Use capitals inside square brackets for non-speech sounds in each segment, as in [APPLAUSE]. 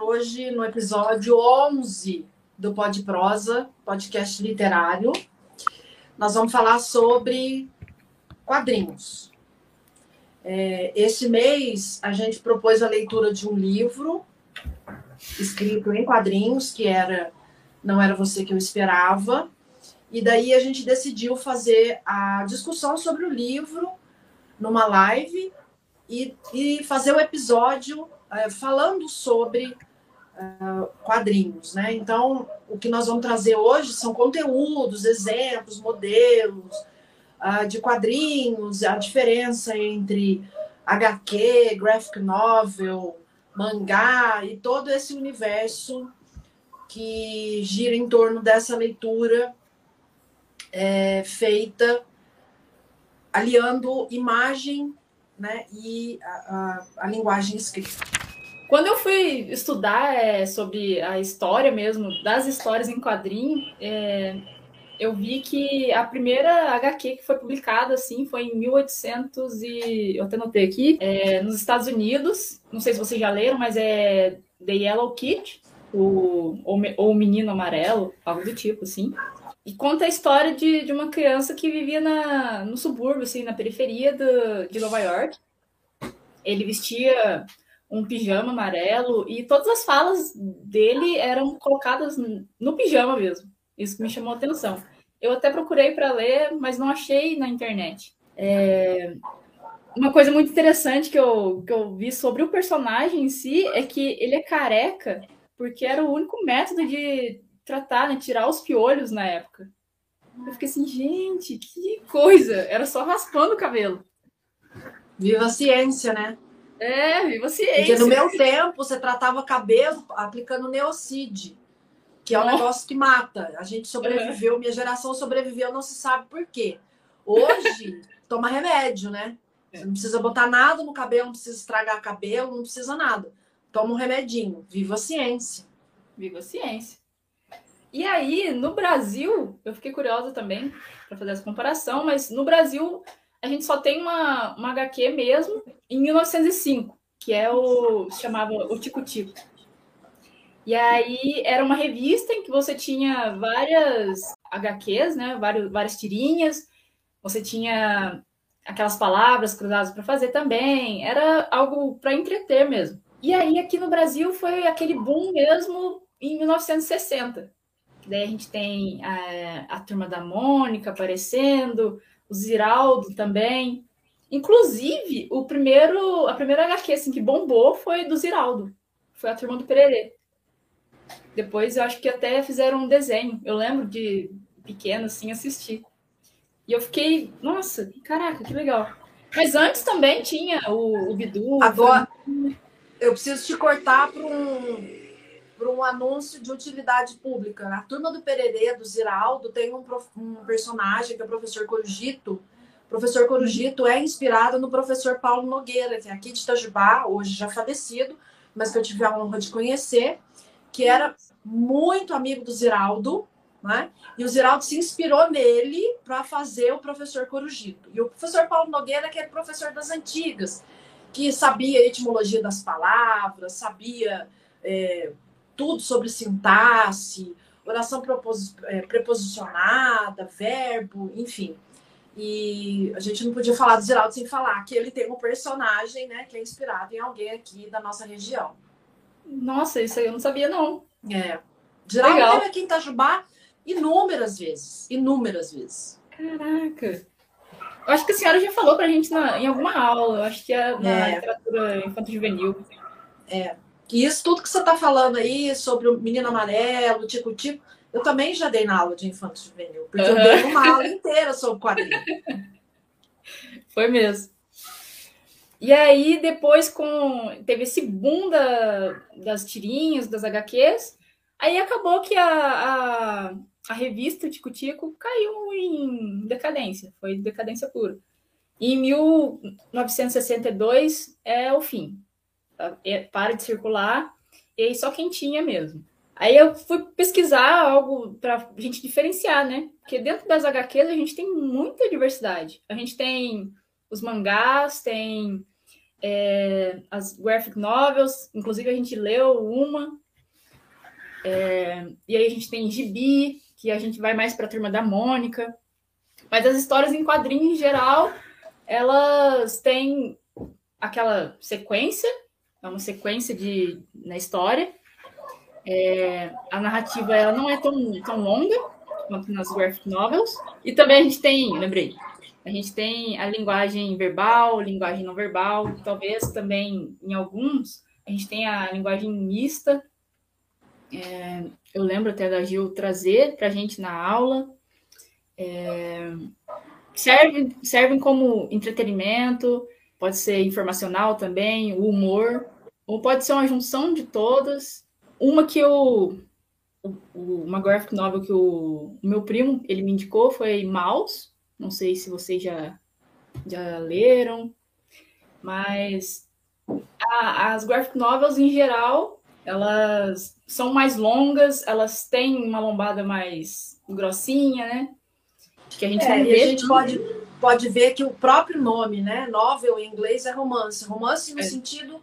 hoje no episódio 11 do Pod Prosa, podcast literário. Nós vamos falar sobre quadrinhos. É, este mês a gente propôs a leitura de um livro escrito em quadrinhos, que era Não Era Você Que Eu Esperava. E daí a gente decidiu fazer a discussão sobre o livro numa live e, e fazer o episódio é, falando sobre uh, quadrinhos, né? Então, o que nós vamos trazer hoje são conteúdos, exemplos, modelos uh, de quadrinhos, a diferença entre HQ, graphic novel, mangá e todo esse universo que gira em torno dessa leitura é, feita aliando imagem né, e a, a, a linguagem escrita. Quando eu fui estudar é, sobre a história mesmo, das histórias em quadrinho, é, eu vi que a primeira HQ que foi publicada assim foi em 1800 e eu até notei aqui, é, nos Estados Unidos. Não sei se vocês já leram, mas é The Yellow Kid, o, ou, ou Menino Amarelo, algo do tipo, assim. E conta a história de, de uma criança que vivia na, no subúrbio, assim, na periferia do, de Nova York. Ele vestia um pijama amarelo e todas as falas dele eram colocadas no pijama mesmo. Isso me chamou atenção. Eu até procurei para ler, mas não achei na internet. É... Uma coisa muito interessante que eu, que eu vi sobre o personagem em si é que ele é careca porque era o único método de tratar, né? Tirar os piolhos na época. Eu fiquei assim, gente, que coisa! Era só raspando o cabelo. Viva a ciência, né? É, viva a ciência. Porque no meu tempo você tratava cabelo aplicando neocide, que é um negócio que mata. A gente sobreviveu, uhum. minha geração sobreviveu, não se sabe por quê. Hoje, toma remédio, né? Você não precisa botar nada no cabelo, não precisa estragar cabelo, não precisa nada. Toma um remedinho. Viva a ciência. Viva a ciência. E aí, no Brasil, eu fiquei curiosa também para fazer essa comparação, mas no Brasil a gente só tem uma, uma HQ mesmo em 1905, que é o se chamava o Tico Tico. E aí era uma revista em que você tinha várias HQs, né, várias, várias tirinhas, você tinha aquelas palavras cruzadas para fazer também, era algo para entreter mesmo. E aí aqui no Brasil foi aquele boom mesmo em 1960 Daí a gente tem a, a turma da Mônica aparecendo, o Ziraldo também. Inclusive, o primeiro, a primeira HQ assim, que bombou foi do Ziraldo. Foi a turma do Pererê. Depois eu acho que até fizeram um desenho. Eu lembro de pequeno, assim, assistir. E eu fiquei, nossa, caraca, que legal. Mas antes também tinha o, o Bidu. Agora, eu preciso te cortar para um, para um anúncio de utilidade pública. Na turma do Pererê, do Ziraldo, tem um, um personagem que é o professor Corujito. O professor Corujito é inspirado no professor Paulo Nogueira, que é aqui de Itajubá, hoje já falecido, mas que eu tive a honra de conhecer, que era muito amigo do Ziraldo, né? E o Ziraldo se inspirou nele para fazer o professor Corujito. E o professor Paulo Nogueira, que era professor das antigas, que sabia a etimologia das palavras, sabia é, tudo sobre sintaxe, oração é, preposicionada, verbo, enfim. E a gente não podia falar do Geraldo sem falar que ele tem um personagem, né, que é inspirado em alguém aqui da nossa região. Nossa, isso aí eu não sabia, não. É. Geraldo Legal. teve aqui em Itajubá inúmeras vezes. Inúmeras vezes. Caraca. Eu acho que a senhora já falou pra gente na, em alguma aula. Eu acho que é na é. literatura infanto-juvenil. É. E isso tudo que você está falando aí sobre o menino amarelo, tico-tico, eu também já dei na aula de infanto juvenil, porque uhum. eu dei uma aula inteira sobre quadrinho. [LAUGHS] Foi mesmo. E aí, depois, com teve esse boom da, das tirinhas, das HQs, aí acabou que a, a, a revista Tico Tico caiu em decadência, foi decadência pura. E em 1962 é o fim. É, para de circular, e aí só quem tinha mesmo. Aí eu fui pesquisar algo para a gente diferenciar, né? Porque dentro das HQs a gente tem muita diversidade. A gente tem os mangás, tem é, as graphic novels, inclusive a gente leu uma. É, e aí a gente tem gibi, que a gente vai mais para a turma da Mônica. Mas as histórias em quadrinho, em geral, elas têm aquela sequência, é uma sequência de, na história. É, a narrativa ela não é tão, tão longa quanto nas graphic novels. E também a gente tem, lembrei, a gente tem a linguagem verbal, linguagem não verbal, talvez também em alguns a gente tem a linguagem mista. É, eu lembro até da Gil trazer para a gente na aula. É, servem, servem como entretenimento, pode ser informacional também, o humor, ou pode ser uma junção de todas. Uma que eu. Uma graphic novel que o, o meu primo ele me indicou foi Mouse, não sei se vocês já, já leram, mas a, as graphic novels em geral, elas são mais longas, elas têm uma lombada mais grossinha, né? Que a gente é, não vê. A gente pode, pode ver que o próprio nome, né? Novel em inglês é romance. Romance no é. sentido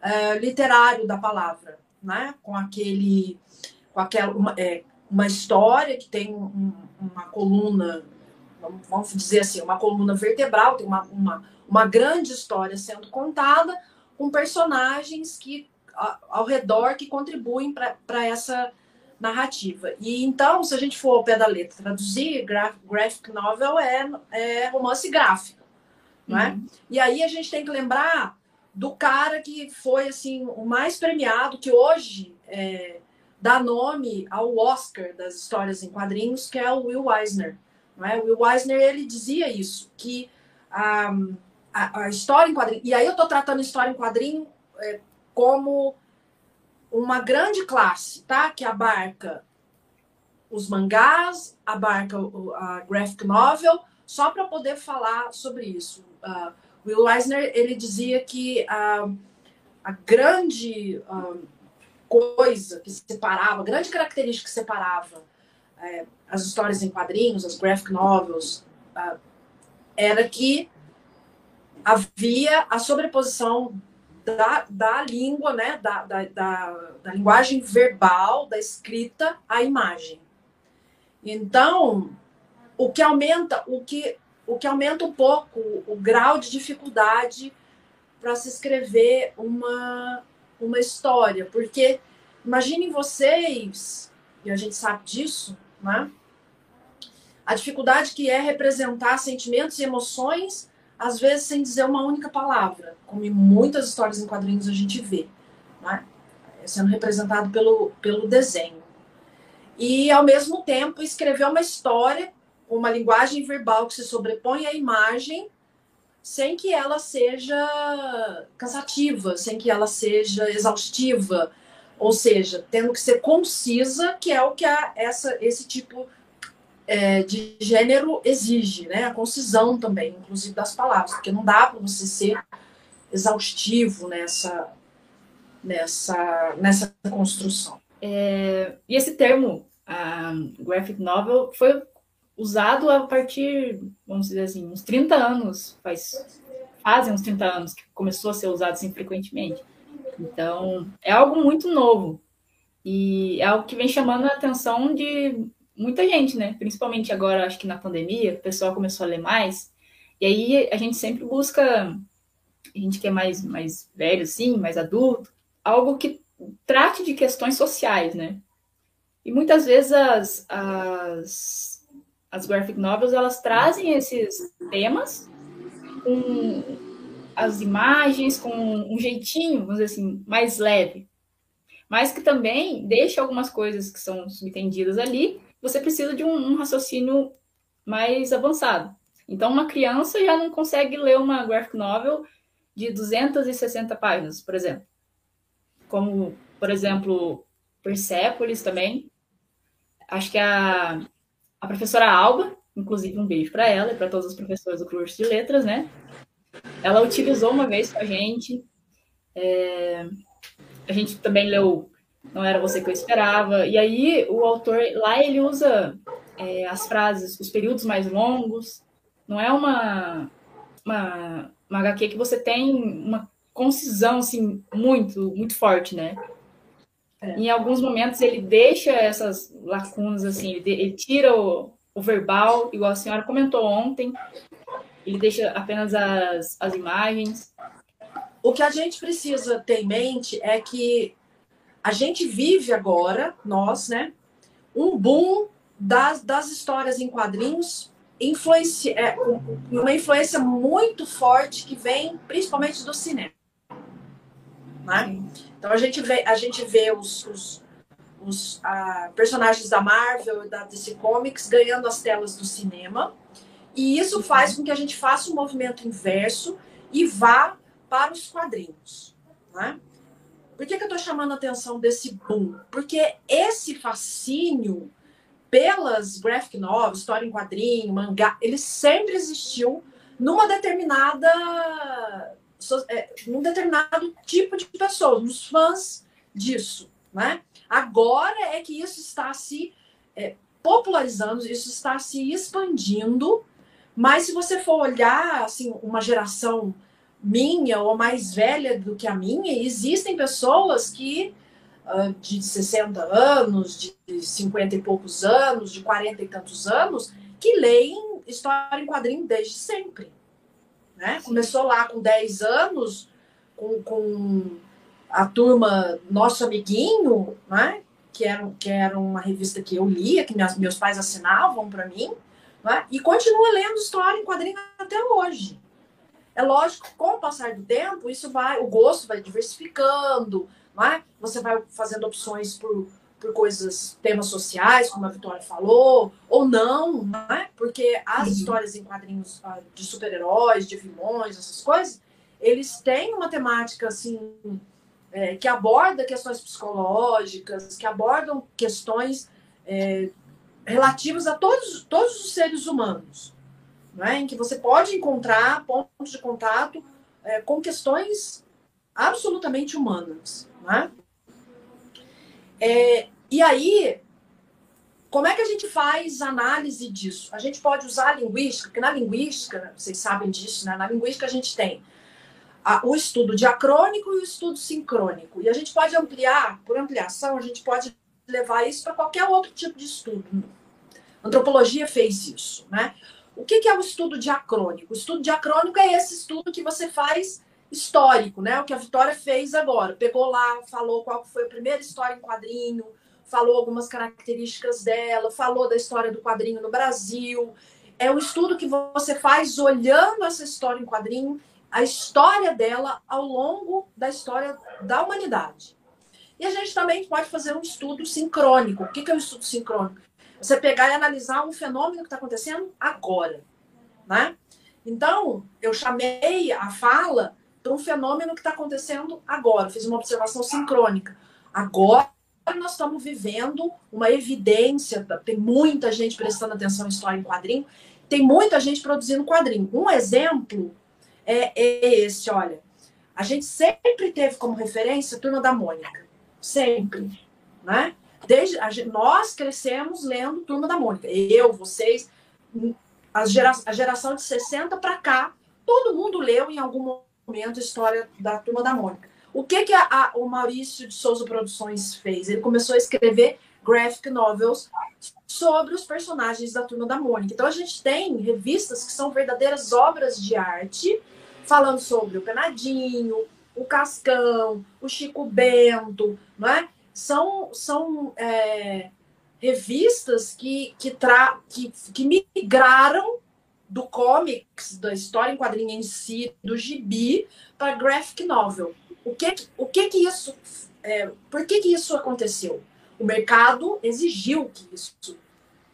é, literário da palavra, né? Com aquele, com aquela uma, é, uma história que tem um, uma coluna vamos dizer assim, uma coluna vertebral, tem uma, uma, uma grande história sendo contada, com personagens que ao redor que contribuem para essa narrativa. E então, se a gente for ao pé da letra traduzir, graphic novel é, é romance gráfico, não é? Uhum. E aí a gente tem que lembrar do cara que foi assim o mais premiado, que hoje é, dá nome ao Oscar das histórias em quadrinhos, que é o Will Eisner. Não é? O Will Eisner ele dizia isso, que a, a, a história em quadrinho. E aí eu estou tratando história em quadrinho é, como uma grande classe, tá? Que abarca os mangás, abarca a graphic novel, só para poder falar sobre isso. Uh, Will Eisner ele dizia que uh, a grande uh, coisa que separava, a grande característica que separava é, as histórias em quadrinhos, as graphic novels, uh, era que havia a sobreposição da, da língua, né, da, da, da, da linguagem verbal, da escrita, à imagem. Então, o que aumenta, o que, o que aumenta um pouco o, grau de dificuldade para se escrever uma, uma história, porque imaginem vocês, e a gente sabe disso, né? A dificuldade que é representar sentimentos e emoções, às vezes sem dizer uma única palavra, como em muitas histórias em quadrinhos a gente vê, né? sendo representado pelo, pelo desenho. E, ao mesmo tempo, escrever uma história com uma linguagem verbal que se sobrepõe à imagem, sem que ela seja cansativa, sem que ela seja exaustiva, ou seja, tendo que ser concisa, que é o que a, essa, esse tipo é, de gênero exige, né? A concisão também, inclusive das palavras, porque não dá para você ser exaustivo nessa, nessa, nessa construção. É, e esse termo, graphic novel, foi usado a partir, vamos dizer assim, uns 30 anos, faz, fazem uns 30 anos que começou a ser usado assim frequentemente. Então, é algo muito novo. E é algo que vem chamando a atenção de muita gente, né? Principalmente agora, acho que na pandemia, o pessoal começou a ler mais. E aí a gente sempre busca, a gente que é mais, mais velho, sim, mais adulto, algo que trate de questões sociais, né? E muitas vezes as, as, as graphic novels, elas trazem esses temas com as imagens com um jeitinho, vamos dizer assim, mais leve. Mas que também deixa algumas coisas que são subentendidas ali, você precisa de um, um raciocínio mais avançado. Então, uma criança já não consegue ler uma graphic novel de 260 páginas, por exemplo. Como, por exemplo, Persepolis também. Acho que a, a professora Alba, inclusive um beijo para ela e para todos os professores do curso de letras, né? Ela utilizou uma vez com a gente. É, a gente também leu Não Era Você Que Eu Esperava. E aí o autor, lá ele usa é, as frases, os períodos mais longos. Não é uma, uma, uma HQ que você tem uma concisão, assim, muito, muito forte, né? É. Em alguns momentos ele deixa essas lacunas, assim, ele, ele tira o, o, verbal, igual a senhora comentou ontem, ele deixa apenas as, as imagens. O que a gente precisa ter em mente é que a gente vive agora, nós, né, um boom das, das histórias em quadrinhos, influencia, é, uma influência muito forte que vem principalmente do cinema. Né? Então a gente vê, a gente vê os, os, os personagens da Marvel e da DC Comics ganhando as telas do cinema. E isso faz com que a gente faça um movimento inverso e vá para os quadrinhos. Né? Por que, que eu estou chamando a atenção desse boom? Porque esse fascínio pelas graphic novels, história em quadrinho, mangá, ele sempre existiu numa determinada é, num determinado tipo de pessoas, nos fãs disso, né? Agora é que isso está se é, popularizando, isso está se expandindo, mas se você for olhar, assim, uma geração minha ou mais velha do que a minha, existem pessoas que uh, de 60 anos, de 50 e poucos anos, de 40 e tantos anos, que leem história em quadrinho desde sempre. Né? Começou lá com 10 anos, com, com a turma Nosso Amiguinho, né? que, era, que era uma revista que eu lia, que minhas, meus pais assinavam para mim, né? e continua lendo história em quadrinho até hoje. É lógico que com o passar do tempo, isso vai, o gosto vai diversificando, né? você vai fazendo opções por por coisas, temas sociais, como a Vitória falou, ou não, né? Porque as uhum. histórias em quadrinhos ah, de super-heróis, de vilões, essas coisas, eles têm uma temática assim é, que aborda questões psicológicas, que abordam questões é, relativas a todos, todos os seres humanos, né? em que você pode encontrar pontos de contato é, com questões absolutamente humanas. Né? É, e aí, como é que a gente faz análise disso? A gente pode usar a linguística, porque na linguística, vocês sabem disso, né? Na linguística a gente tem a, o estudo diacrônico e o estudo sincrônico. E a gente pode ampliar, por ampliação, a gente pode levar isso para qualquer outro tipo de estudo. Antropologia fez isso, né? O que, que é o estudo diacrônico? O estudo diacrônico é esse estudo que você faz histórico, né? O que a Vitória fez agora. Pegou lá, falou qual foi a primeira história em quadrinho, falou algumas características dela, falou da história do quadrinho no Brasil. É um estudo que você faz olhando essa história em quadrinho, a história dela ao longo da história da humanidade. E a gente também pode fazer um estudo sincrônico. O que é um estudo sincrônico? Você pegar e analisar um fenômeno que está acontecendo agora. Né? Então, eu chamei a fala para um fenômeno que está acontecendo agora. Fiz uma observação sincrônica. Agora nós estamos vivendo uma evidência, tem muita gente prestando atenção em história em quadrinho, tem muita gente produzindo quadrinho. Um exemplo é, é esse, olha. A gente sempre teve como referência a Turma da Mônica. Sempre. Né? Desde, a, nós crescemos lendo Turma da Mônica. Eu, vocês, a, gera, a geração de 60 para cá, todo mundo leu em algum momento a história da Turma da Mônica. O que, que a, a, o Maurício de Souza Produções fez? Ele começou a escrever graphic novels sobre os personagens da Turma da Mônica. Então a gente tem revistas que são verdadeiras obras de arte, falando sobre o Penadinho, o Cascão, o Chico Bento, não é? São, são é, revistas que, que, tra que, que migraram do comics, da história em quadrinho em si, do gibi, para graphic novel. O que, o que que isso, é, por que que isso aconteceu? O mercado exigiu que isso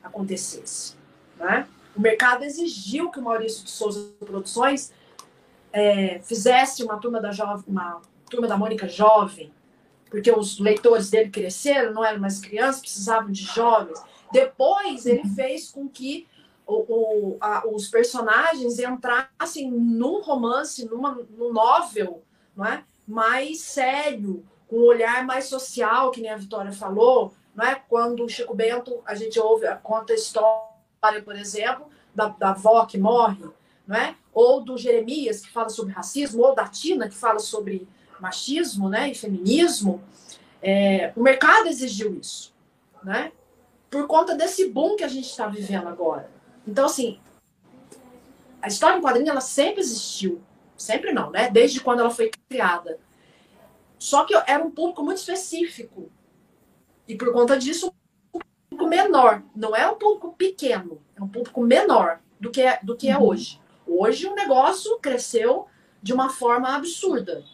acontecesse, né? O mercado exigiu que o Maurício de Souza Produções é, fizesse uma turma da jovem, uma turma da Mônica jovem, porque os leitores dele cresceram, não eram mais crianças, precisavam de jovens. Depois ele fez com que o, o, a, os personagens entrassem num romance, numa, num novel, não é? mais sério, com um olhar mais social, que nem a Vitória falou, não é? Quando o Chico Bento, a gente ouve, conta a história, por exemplo, da, da avó que morre, não é? ou do Jeremias, que fala sobre racismo, ou da Tina, que fala sobre machismo né, e feminismo, é, o mercado exigiu isso, né? Por conta desse boom que a gente está vivendo agora. Então, assim, a história em quadrinho, ela sempre existiu. Sempre não, né? Desde quando ela foi criada. Só que era um público muito específico. E por conta disso, um público menor. Não é um público pequeno, é um público menor do que é, do que é uhum. hoje. Hoje o negócio cresceu de uma forma absurda.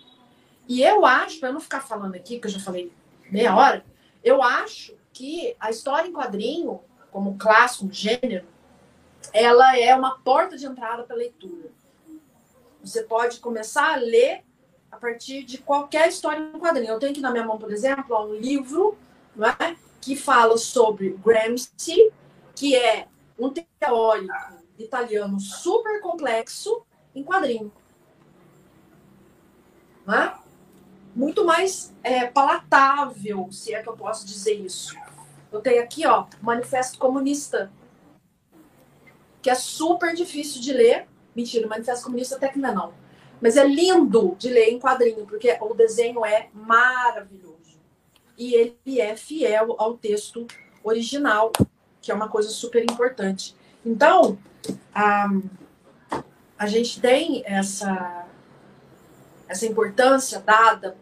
E eu acho, para não ficar falando aqui, que eu já falei meia hora, eu acho que a história em quadrinho, como clássico, gênero, ela é uma porta de entrada para leitura. Você pode começar a ler a partir de qualquer história em quadrinho. Eu tenho aqui na minha mão, por exemplo, um livro não é? que fala sobre Gramsci, que é um teórico italiano super complexo em quadrinho. Não é? Muito mais é, palatável, se é que eu posso dizer isso. Eu tenho aqui, ó, Manifesto Comunista, que é super difícil de ler. Mentira, Manifesto Comunista até que não é não. Mas é lindo de ler em quadrinho, porque o desenho é maravilhoso. E ele é fiel ao texto original, que é uma coisa super importante. Então, a, a gente tem essa, essa importância dada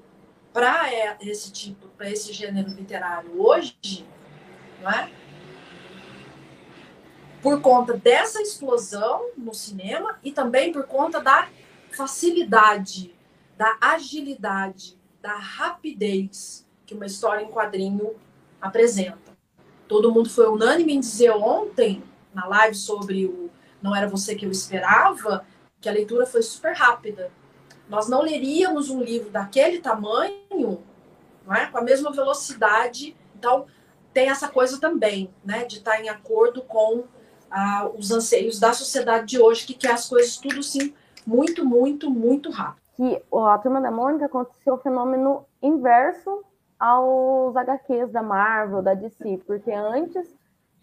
para esse tipo, para esse gênero literário hoje, não é? por conta dessa explosão no cinema e também por conta da facilidade, da agilidade, da rapidez que uma história em quadrinho apresenta. Todo mundo foi unânime em dizer ontem, na live sobre o Não Era Você Que Eu Esperava, que a leitura foi super rápida. Nós não leríamos um livro daquele tamanho é? com a mesma velocidade. Então, tem essa coisa também, né, de estar em acordo com ah, os anseios da sociedade de hoje, que quer as coisas tudo sim muito, muito, muito rápido. Que a Turma da Mônica aconteceu o fenômeno inverso aos HQs da Marvel, da DC, porque antes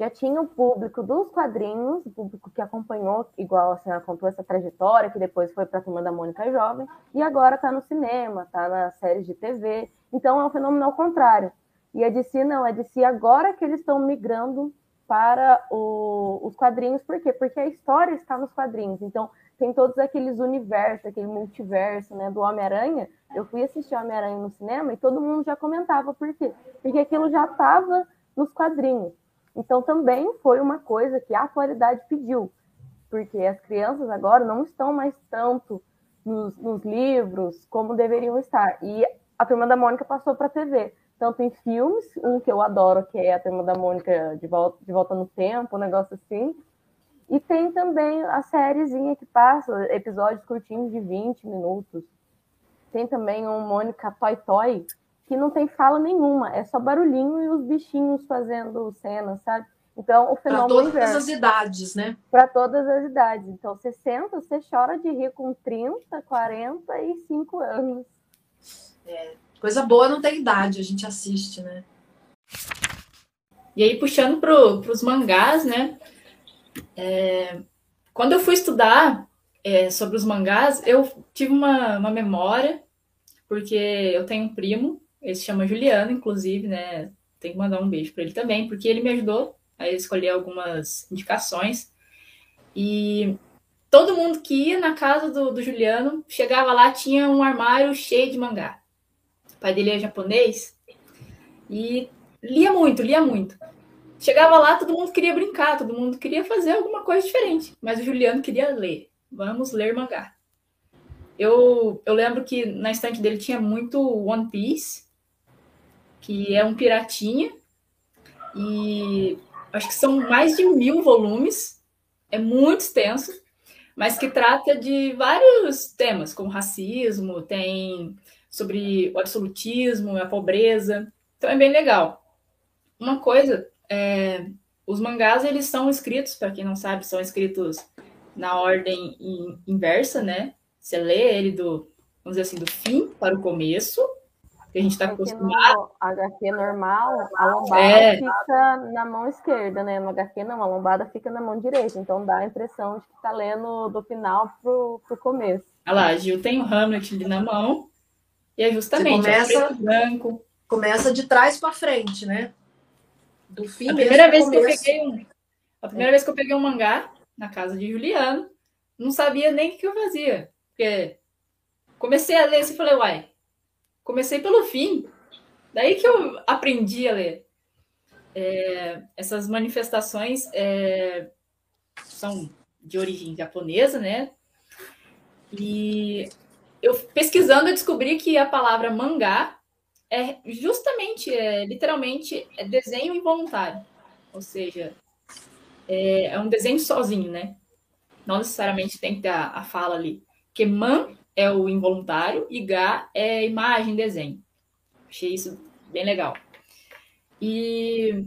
já tinha o público dos quadrinhos, o público que acompanhou, igual a senhora contou essa trajetória, que depois foi para a Turma da Mônica Jovem, e agora está no cinema, está nas séries de TV. Então é um fenômeno ao contrário. E a DC não, a DC agora que eles estão migrando para o, os quadrinhos, por quê? Porque a história está nos quadrinhos. Então, tem todos aqueles universos, aquele multiverso né, do Homem-Aranha. Eu fui assistir Homem-Aranha no cinema e todo mundo já comentava por quê? Porque aquilo já estava nos quadrinhos. Então, também foi uma coisa que a atualidade pediu, porque as crianças agora não estão mais tanto nos, nos livros como deveriam estar. E a Turma da Mônica passou para a TV tanto em filmes, um que eu adoro, que é a Turma da Mônica de volta, de volta no Tempo, um negócio assim. E tem também a sériezinha que passa, episódios curtinhos de 20 minutos. Tem também um Mônica Toy Toy, que não tem fala nenhuma, é só barulhinho e os bichinhos fazendo cenas, sabe? Então, o fenômeno. Para todas inverso. as idades, né? Para todas as idades. Então, você senta, você chora de rir com 30, 45 anos. É, Coisa boa não tem idade, a gente assiste, né? E aí, puxando para os mangás, né? É, quando eu fui estudar é, sobre os mangás, eu tive uma, uma memória, porque eu tenho um primo, ele se chama Juliano, inclusive, né? Tenho que mandar um beijo para ele também, porque ele me ajudou a escolher algumas indicações. E todo mundo que ia na casa do, do Juliano, chegava lá, tinha um armário cheio de mangá pai dele é japonês, e lia muito, lia muito. Chegava lá, todo mundo queria brincar, todo mundo queria fazer alguma coisa diferente, mas o Juliano queria ler. Vamos ler mangá. Eu, eu lembro que na estante dele tinha muito One Piece, que é um piratinha, e acho que são mais de mil volumes, é muito extenso, mas que trata de vários temas, como racismo, tem sobre o absolutismo, a pobreza. Então é bem legal. Uma coisa, é, os mangás eles são escritos, para quem não sabe, são escritos na ordem inversa, né? Você lê ele do, vamos dizer assim, do fim para o começo. Que a gente está acostumado. No HQ normal, a lombada é. fica na mão esquerda, né? No HQ não, a lombada fica na mão direita. Então dá a impressão de que está lendo do final pro, pro começo. Olha lá, a Gil tem o Hamlet ali na mão. E é justamente Você começa, branco. Começa de trás para frente, né? Do fim a primeira vez que eu peguei um, A primeira é. vez que eu peguei um mangá na casa de Juliano, não sabia nem o que eu fazia. Porque comecei a ler assim e falei, uai, comecei pelo fim. Daí que eu aprendi a ler. É, essas manifestações é, são de origem japonesa, né? E eu pesquisando eu descobri que a palavra mangá é justamente, é, literalmente, é desenho involuntário. Ou seja, é, é, um desenho sozinho, né? Não necessariamente tem que ter a, a fala ali. Porque man é o involuntário e ga é imagem, desenho. Achei isso bem legal. E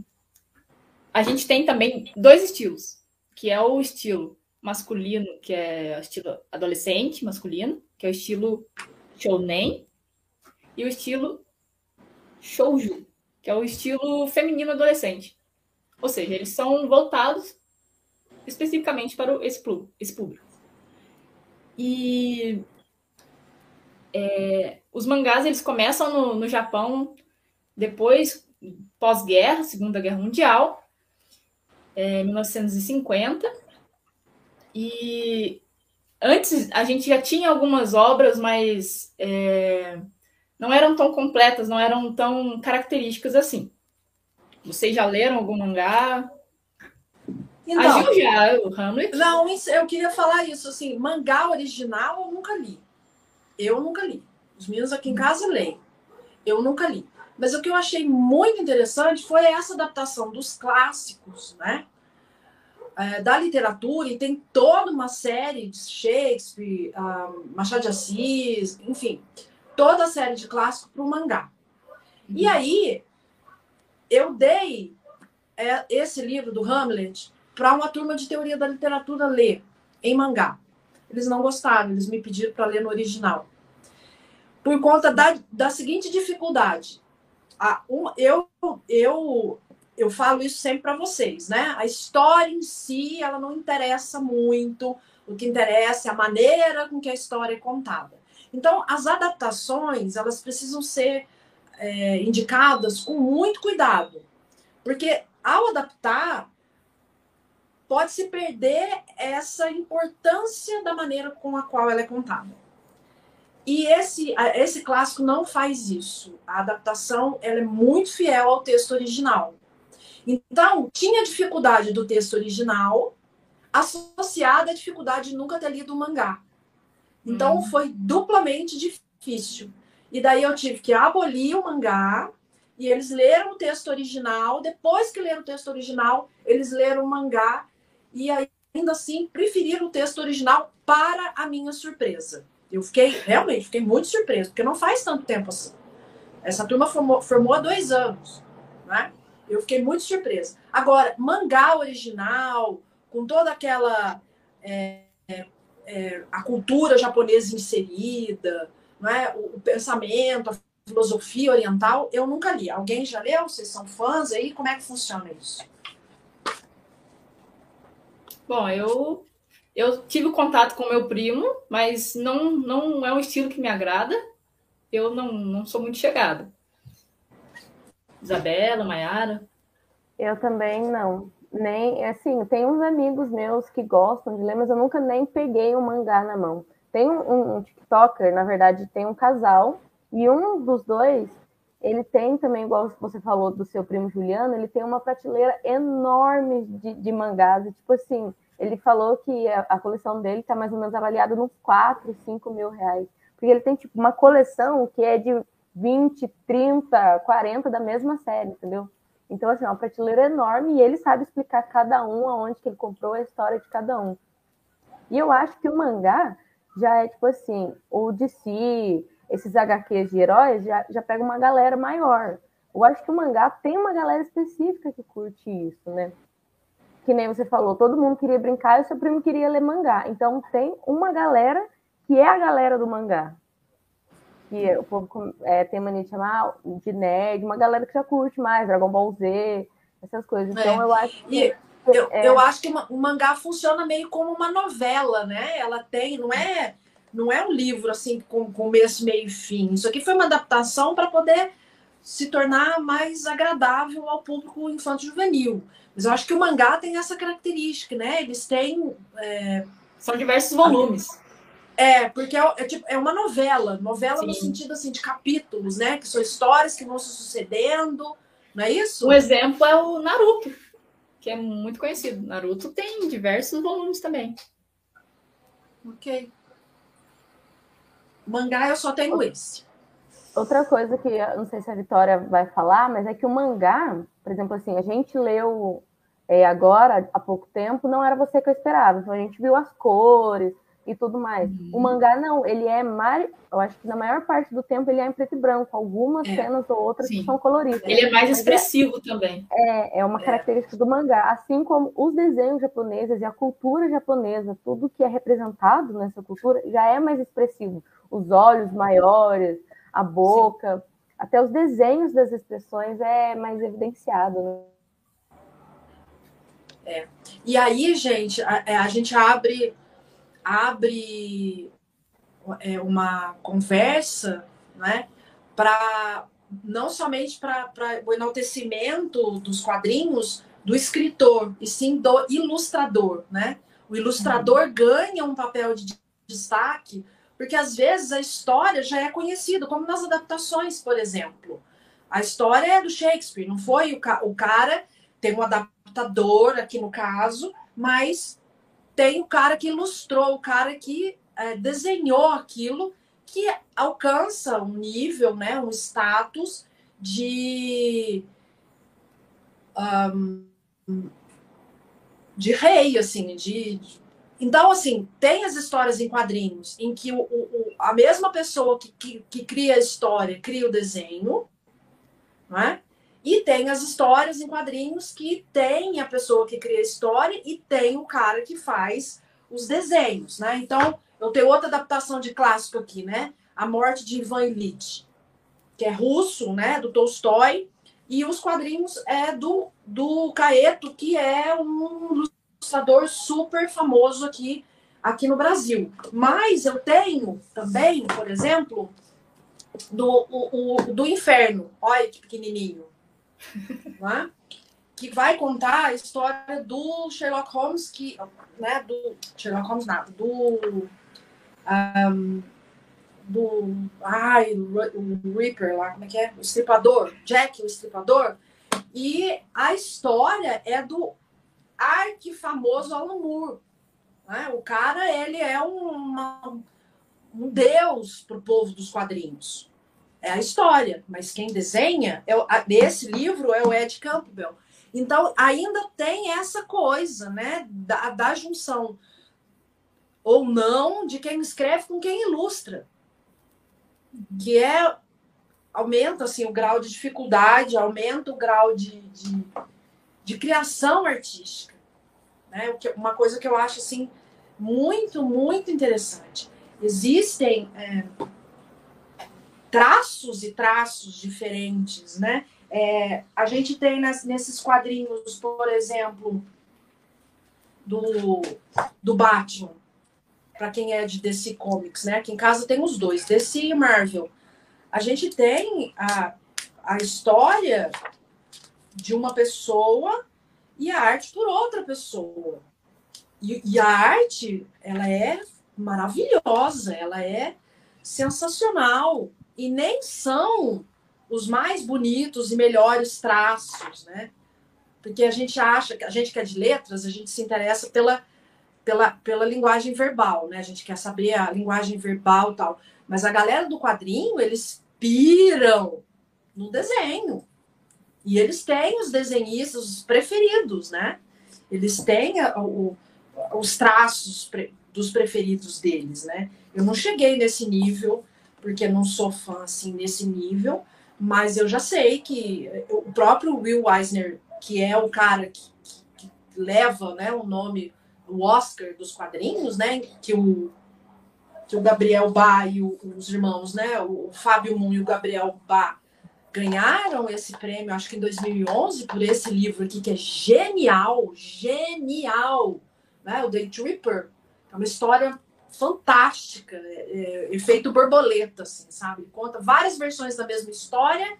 a gente tem também dois estilos, que é o estilo masculino, que é o estilo adolescente masculino, que é o estilo shounen, e o estilo shouju, que é o estilo feminino adolescente. Ou seja, eles são voltados especificamente para esse, público. E é, os mangás eles começam no, no Japão depois pós-guerra, Segunda Guerra Mundial, é, 1950. E antes a gente já tinha algumas obras, mas é, não eram tão completas, não eram tão características assim. Vocês já leram algum mangá? Então, a Gil já, o Hamlet? Não, eu queria falar isso, assim, mangá original eu nunca li. Eu nunca li. Os meninos aqui em casa leem. Eu nunca li. Mas o que eu achei muito interessante foi essa adaptação dos clássicos, né? É, da literatura, e tem toda uma série de Shakespeare, um, Machado de Assis, enfim, toda a série de clássicos para o mangá. Uhum. E aí, eu dei é, esse livro do Hamlet para uma turma de teoria da literatura ler em mangá. Eles não gostaram, eles me pediram para ler no original. Por conta da, da seguinte dificuldade. A, um, eu, eu, eu falo isso sempre para vocês, né? A história em si, ela não interessa muito. O que interessa é a maneira com que a história é contada. Então, as adaptações, elas precisam ser é, indicadas com muito cuidado. Porque ao adaptar, pode se perder essa importância da maneira com a qual ela é contada. E esse, esse clássico não faz isso. A adaptação ela é muito fiel ao texto original. Então, tinha dificuldade do texto original associada à dificuldade de nunca ter lido o mangá. Então, hum. foi duplamente difícil. E daí eu tive que abolir o mangá e eles leram o texto original. Depois que leram o texto original, eles leram o mangá e ainda assim preferiram o texto original para a minha surpresa. Eu fiquei, realmente, fiquei muito surpresa, porque não faz tanto tempo assim. Essa turma formou, formou há dois anos, né? Eu fiquei muito surpresa. Agora, mangá original, com toda aquela é, é a cultura japonesa inserida, não é? o, o pensamento, a filosofia oriental, eu nunca li. Alguém já leu? Vocês são fãs aí? Como é que funciona isso? Bom, eu eu tive contato com meu primo, mas não não é um estilo que me agrada. Eu não, não sou muito chegada. Isabela, Maiara? Eu também não. Nem, assim, tem uns amigos meus que gostam de ler, mas eu nunca nem peguei um mangá na mão. Tem um, um TikToker, na verdade, tem um casal, e um dos dois, ele tem também, igual você falou do seu primo Juliano, ele tem uma prateleira enorme de, de mangás, e, tipo assim, ele falou que a, a coleção dele está mais ou menos avaliada nos 4, 5 mil reais. Porque ele tem, tipo, uma coleção que é de 20, 30, 40 da mesma série, entendeu? Então, assim, é uma prateleira enorme e ele sabe explicar cada um, aonde que ele comprou, a história de cada um. E eu acho que o mangá já é, tipo assim, o DC, esses HQs de heróis, já, já pega uma galera maior. Eu acho que o mangá tem uma galera específica que curte isso, né? que nem você falou, todo mundo queria brincar e o seu primo queria ler mangá. Então tem uma galera que é a galera do mangá. que o povo é, tem mania de chamar de nerd, uma galera que já curte mais, Dragon Ball Z, essas coisas. Então, é. eu acho que. E, eu, é... eu acho que o mangá funciona meio como uma novela, né? Ela tem, não é, não é um livro assim com começo, meio e fim. Isso aqui foi uma adaptação para poder se tornar mais agradável ao público infanto-juvenil. Mas eu acho que o mangá tem essa característica, né? Eles têm. É... São diversos volumes. É, porque é, é, tipo, é uma novela. Novela Sim. no sentido assim, de capítulos, né? Que são histórias que vão se sucedendo. Não é isso? Um exemplo é o Naruto, que é muito conhecido. Naruto tem diversos volumes também. Ok. Mangá eu só tenho esse. Outra coisa que eu não sei se a Vitória vai falar, mas é que o mangá, por exemplo, assim, a gente leu é, agora, há pouco tempo, não era você que eu esperava. Então a gente viu as cores, e tudo mais. Uhum. O mangá não, ele é mais, eu acho que na maior parte do tempo ele é em preto e branco, algumas é. cenas ou outras Sim. que são coloridas. Ele é mais expressivo é, também. É, é uma é. característica do mangá, assim como os desenhos japoneses e a cultura japonesa, tudo que é representado nessa cultura já é mais expressivo. Os olhos maiores, a boca, Sim. até os desenhos das expressões é mais evidenciado, né? É. E aí, gente, a, é, a gente abre abre é, uma conversa, né, para não somente para o enaltecimento dos quadrinhos do escritor, e sim do ilustrador, né? O ilustrador uhum. ganha um papel de destaque, porque às vezes a história já é conhecida, como nas adaptações, por exemplo. A história é do Shakespeare, não foi o, ca o cara, tem um adaptador aqui no caso, mas tem o cara que ilustrou, o cara que é, desenhou aquilo, que alcança um nível, né, um status de um, de rei, assim, de, de, então assim tem as histórias em quadrinhos em que o, o, a mesma pessoa que, que, que cria a história cria o desenho, não é? E tem as histórias em quadrinhos que tem a pessoa que cria a história e tem o cara que faz os desenhos, né? Então, eu tenho outra adaptação de clássico aqui, né? A Morte de Ivan Illich, que é russo, né? Do Tolstói. E os quadrinhos é do, do Caeto, que é um ilustrador super famoso aqui, aqui no Brasil. Mas eu tenho também, por exemplo, do, o, o, do Inferno. Olha que pequenininho né? que vai contar a história do Sherlock Holmes, que, né, do Sherlock Holmes nada, do um, do ai, o Reaper lá, como é que é? O estripador, Jack, o estripador. E a história é do arquifamoso Alan Moore. Né? O cara, ele é uma, um deus para o povo dos quadrinhos é a história, mas quem desenha é, desse livro é o Ed Campbell. Então, ainda tem essa coisa, né, da, da junção ou não de quem escreve com quem ilustra, que é aumenta assim o grau de dificuldade, aumenta o grau de, de, de criação artística, né? Uma coisa que eu acho assim muito muito interessante. Existem é, traços e traços diferentes, né? É, a gente tem nesses quadrinhos, por exemplo, do, do Batman, para quem é de DC Comics, né? Aqui em casa tem os dois, DC e Marvel. A gente tem a, a história de uma pessoa e a arte por outra pessoa. E, e a arte, ela é maravilhosa, ela é sensacional e nem são os mais bonitos e melhores traços, né? Porque a gente acha que a gente que é de letras, a gente se interessa pela, pela, pela linguagem verbal, né? A gente quer saber a linguagem verbal tal. Mas a galera do quadrinho, eles piram no desenho. E eles têm os desenhistas preferidos, né? Eles têm a, o, os traços pre, dos preferidos deles, né? Eu não cheguei nesse nível porque não sou fã assim nesse nível, mas eu já sei que o próprio Will Eisner, que é o cara que, que, que leva né, o nome, o Oscar dos quadrinhos, né? Que o que o Gabriel Bá e o, os irmãos, né, o Fábio Moon e o Gabriel Bá ganharam esse prêmio, acho que em 2011, por esse livro aqui que é genial, genial, né, o Day Tripper. É uma história fantástica, é, é, efeito borboleta, assim, sabe? Conta várias versões da mesma história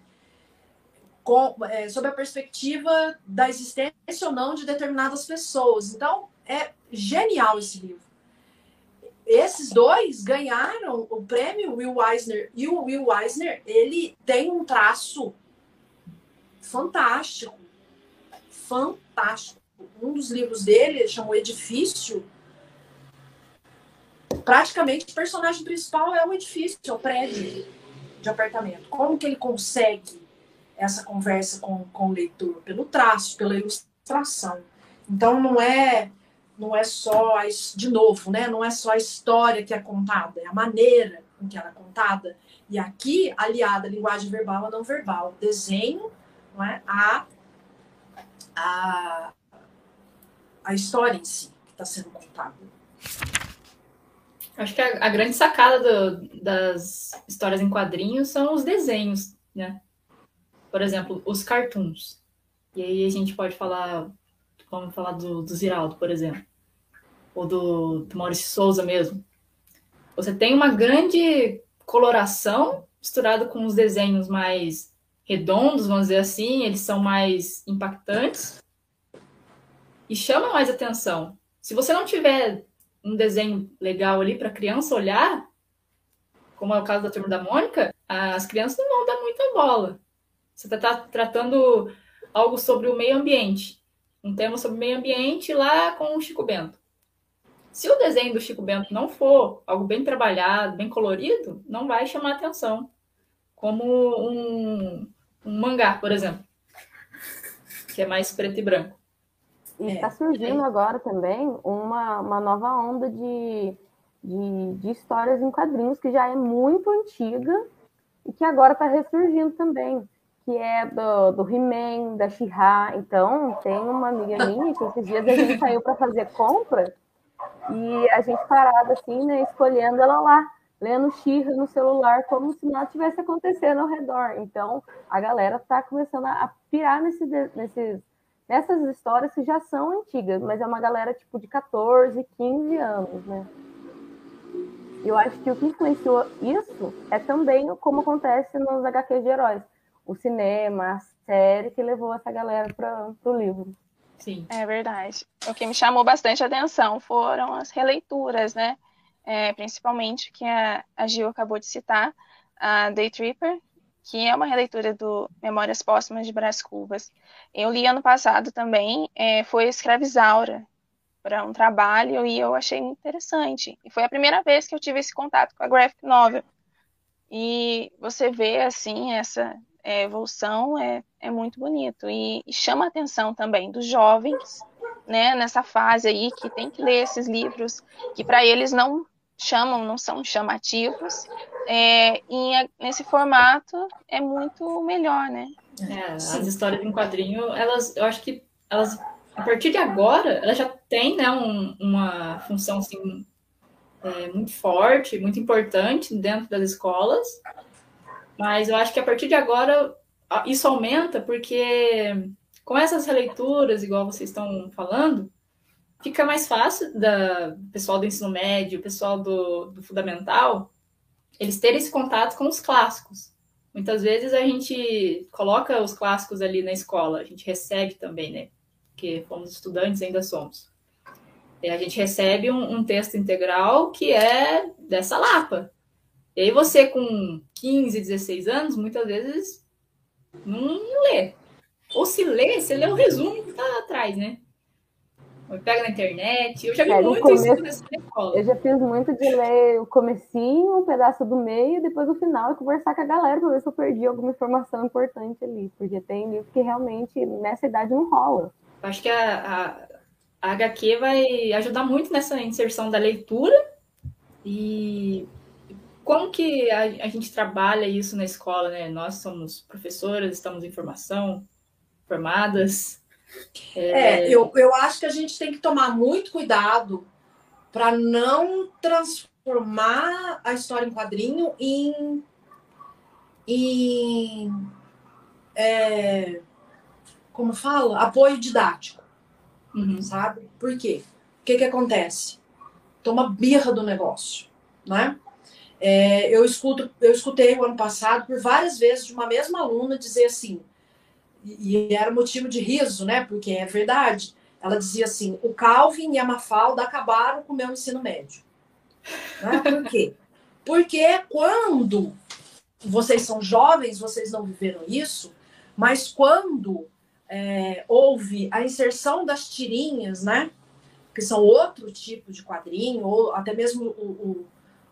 com, é, sob a perspectiva da existência ou não de determinadas pessoas. Então, é genial esse livro. Esses dois ganharam o prêmio Will Eisner e o Will Eisner ele tem um traço fantástico, fantástico. Um dos livros dele chamou Edifício. Praticamente o personagem principal é o edifício, é o prédio de apartamento. Como que ele consegue essa conversa com, com o leitor? Pelo traço, pela ilustração. Então não é não é só, de novo, né? Não é só a história que é contada, é a maneira com que ela é contada. E aqui, aliada linguagem verbal a não verbal, desenho, não é? A, a, a história em si que está sendo contada. Acho que a, a grande sacada do, das histórias em quadrinhos são os desenhos, né? Por exemplo, os cartoons. E aí a gente pode falar Vamos falar do, do Ziraldo, por exemplo. Ou do, do Maurício Souza mesmo. Você tem uma grande coloração misturada com os desenhos mais redondos, vamos dizer assim, eles são mais impactantes e chamam mais atenção. Se você não tiver um desenho legal ali para a criança olhar, como é o caso da turma da Mônica, as crianças não vão dar muita bola. Você está tratando algo sobre o meio ambiente um tema sobre meio ambiente lá com o Chico Bento. Se o desenho do Chico Bento não for algo bem trabalhado, bem colorido, não vai chamar atenção. Como um, um mangá, por exemplo, que é mais preto e branco. E está é. surgindo é. agora também uma, uma nova onda de, de, de histórias em quadrinhos que já é muito antiga e que agora está ressurgindo também que é do, do He-Man, da she Então, tem uma amiga minha que esses dias a gente saiu para fazer compra e a gente parada assim, né, escolhendo ela lá, lendo she no celular, como se nada tivesse acontecendo ao redor. Então, a galera está começando a pirar nesse, nesses, nessas histórias que já são antigas, mas é uma galera tipo de 14, 15 anos, né? Eu acho que o que influenciou isso é também como acontece nos HQs de heróis o cinema, a série que levou essa galera para o livro. Sim. É verdade. O que me chamou bastante atenção foram as releituras, né? É, principalmente que a, a Gil acabou de citar, a Day Tripper, que é uma releitura do Memórias Póstumas de Brás Cubas. Eu li ano passado também, é, foi Escravizaura, para um trabalho, e eu achei interessante. E foi a primeira vez que eu tive esse contato com a graphic novel. E você vê, assim, essa é, evolução é, é muito bonito e, e, chama a atenção também dos jovens, né, nessa fase aí que tem que ler esses livros que para eles não chamam, não são chamativos, é, e nesse formato é muito melhor, né? É, as histórias em quadrinho, elas, eu acho que elas, a partir de agora, elas já têm, né, um, uma função assim é, muito forte, muito importante dentro das escolas, mas eu acho que a partir de agora isso aumenta porque com essas releituras, igual vocês estão falando, fica mais fácil da pessoal do ensino médio, pessoal do, do fundamental, eles terem esse contato com os clássicos. Muitas vezes a gente coloca os clássicos ali na escola, a gente recebe também, né? Porque fomos estudantes, ainda somos. E a gente recebe um, um texto integral que é dessa lapa. E aí você com 15, 16 anos, muitas vezes não lê. Ou se lê, você lê o resumo que tá atrás, né? Pega na internet. Eu já vi é, muito começo, isso nessa escola. Eu já fiz muito de ler o comecinho, um pedaço do meio, depois o final, e conversar com a galera para ver se eu perdi alguma informação importante ali. Porque tem livro que realmente nessa idade não rola. Acho que a, a, a HQ vai ajudar muito nessa inserção da leitura e como que a, a, gente trabalha isso na escola, né? Nós somos professoras, estamos em formação, formadas. É... é, eu, eu acho que a gente tem que tomar muito cuidado para não transformar a história em quadrinho em, em é, como fala, apoio didático, uhum. sabe? Por quê? O que que acontece? Toma birra do negócio, né? É, eu escuto, eu escutei o ano passado por várias vezes de uma mesma aluna dizer assim, e, era motivo de riso, né? Porque é verdade. Ela dizia assim: o Calvin e a Mafalda acabaram com o meu ensino médio. Né? Por quê? Porque quando vocês são jovens, vocês não viveram isso, mas quando é, houve a inserção das tirinhas, né? Que são outro tipo de quadrinho, ou até mesmo o, o,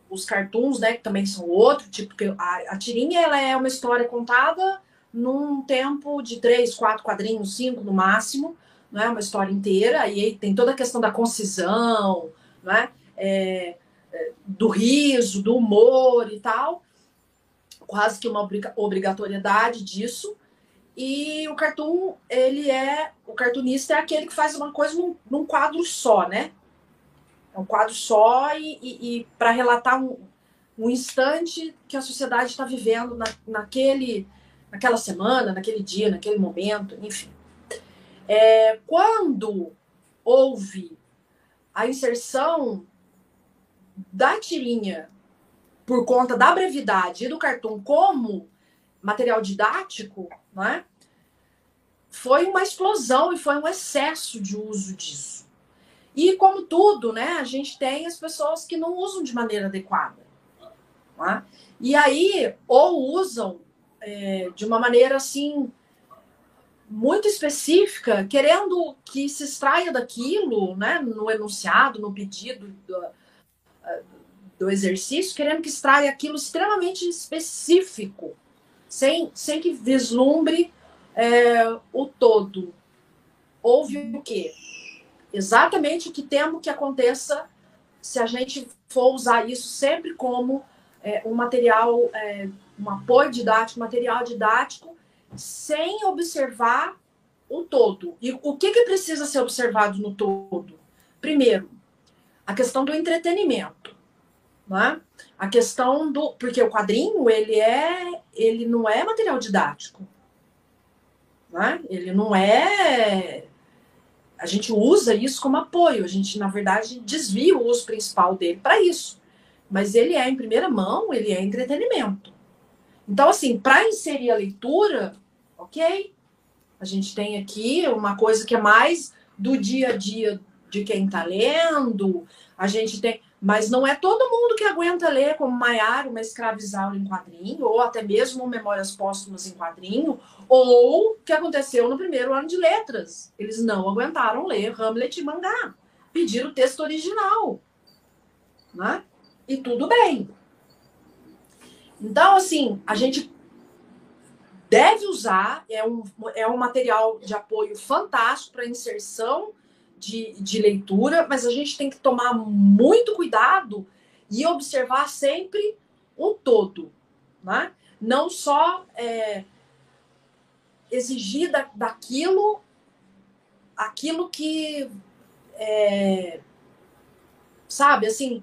os cartoons, né? Que também são outro tipo, porque a, a tirinha ela é uma história contada num tempo de três, quatro quadrinhos, cinco no máximo, né? Uma história inteira, e aí tem toda a questão da concisão, né? É, é do riso, do humor e tal, quase que uma obrigatoriedade disso. E o cartoon, ele é. O cartunista é aquele que faz uma coisa num, num quadro só, né? É um quadro só e, e, e para relatar um, um instante que a sociedade está vivendo na, naquele, naquela semana, naquele dia, naquele momento, enfim. É, quando houve a inserção da tirinha por conta da brevidade e do cartoon como material didático, né? Foi uma explosão e foi um excesso de uso disso. E como tudo, né, a gente tem as pessoas que não usam de maneira adequada. Né? E aí, ou usam é, de uma maneira assim, muito específica, querendo que se extraia daquilo, né, no enunciado, no pedido do, do exercício, querendo que extraia aquilo extremamente específico sem, sem que vislumbre é, o todo. Houve o quê? Exatamente o que temo que aconteça se a gente for usar isso sempre como é, um material, é, um apoio didático, material didático, sem observar o todo. E o que, que precisa ser observado no todo? Primeiro, a questão do entretenimento. Né? A questão do. Porque o quadrinho, ele é. Ele não é material didático. Né? Ele não é. A gente usa isso como apoio. A gente, na verdade, desvia o uso principal dele para isso. Mas ele é, em primeira mão, ele é entretenimento. Então, assim, para inserir a leitura, ok. A gente tem aqui uma coisa que é mais do dia a dia de quem está lendo. A gente tem. Mas não é todo mundo que aguenta ler como Maiara, uma escravizaura em quadrinho, ou até mesmo Memórias Póstumas em quadrinho, ou que aconteceu no primeiro ano de letras. Eles não aguentaram ler Hamlet e mangá. Pediram o texto original. Né? E tudo bem. Então, assim, a gente deve usar, é um, é um material de apoio fantástico para inserção de, de leitura, mas a gente tem que tomar muito cuidado e observar sempre o todo, né? Não só é, exigir da, daquilo aquilo que é, sabe assim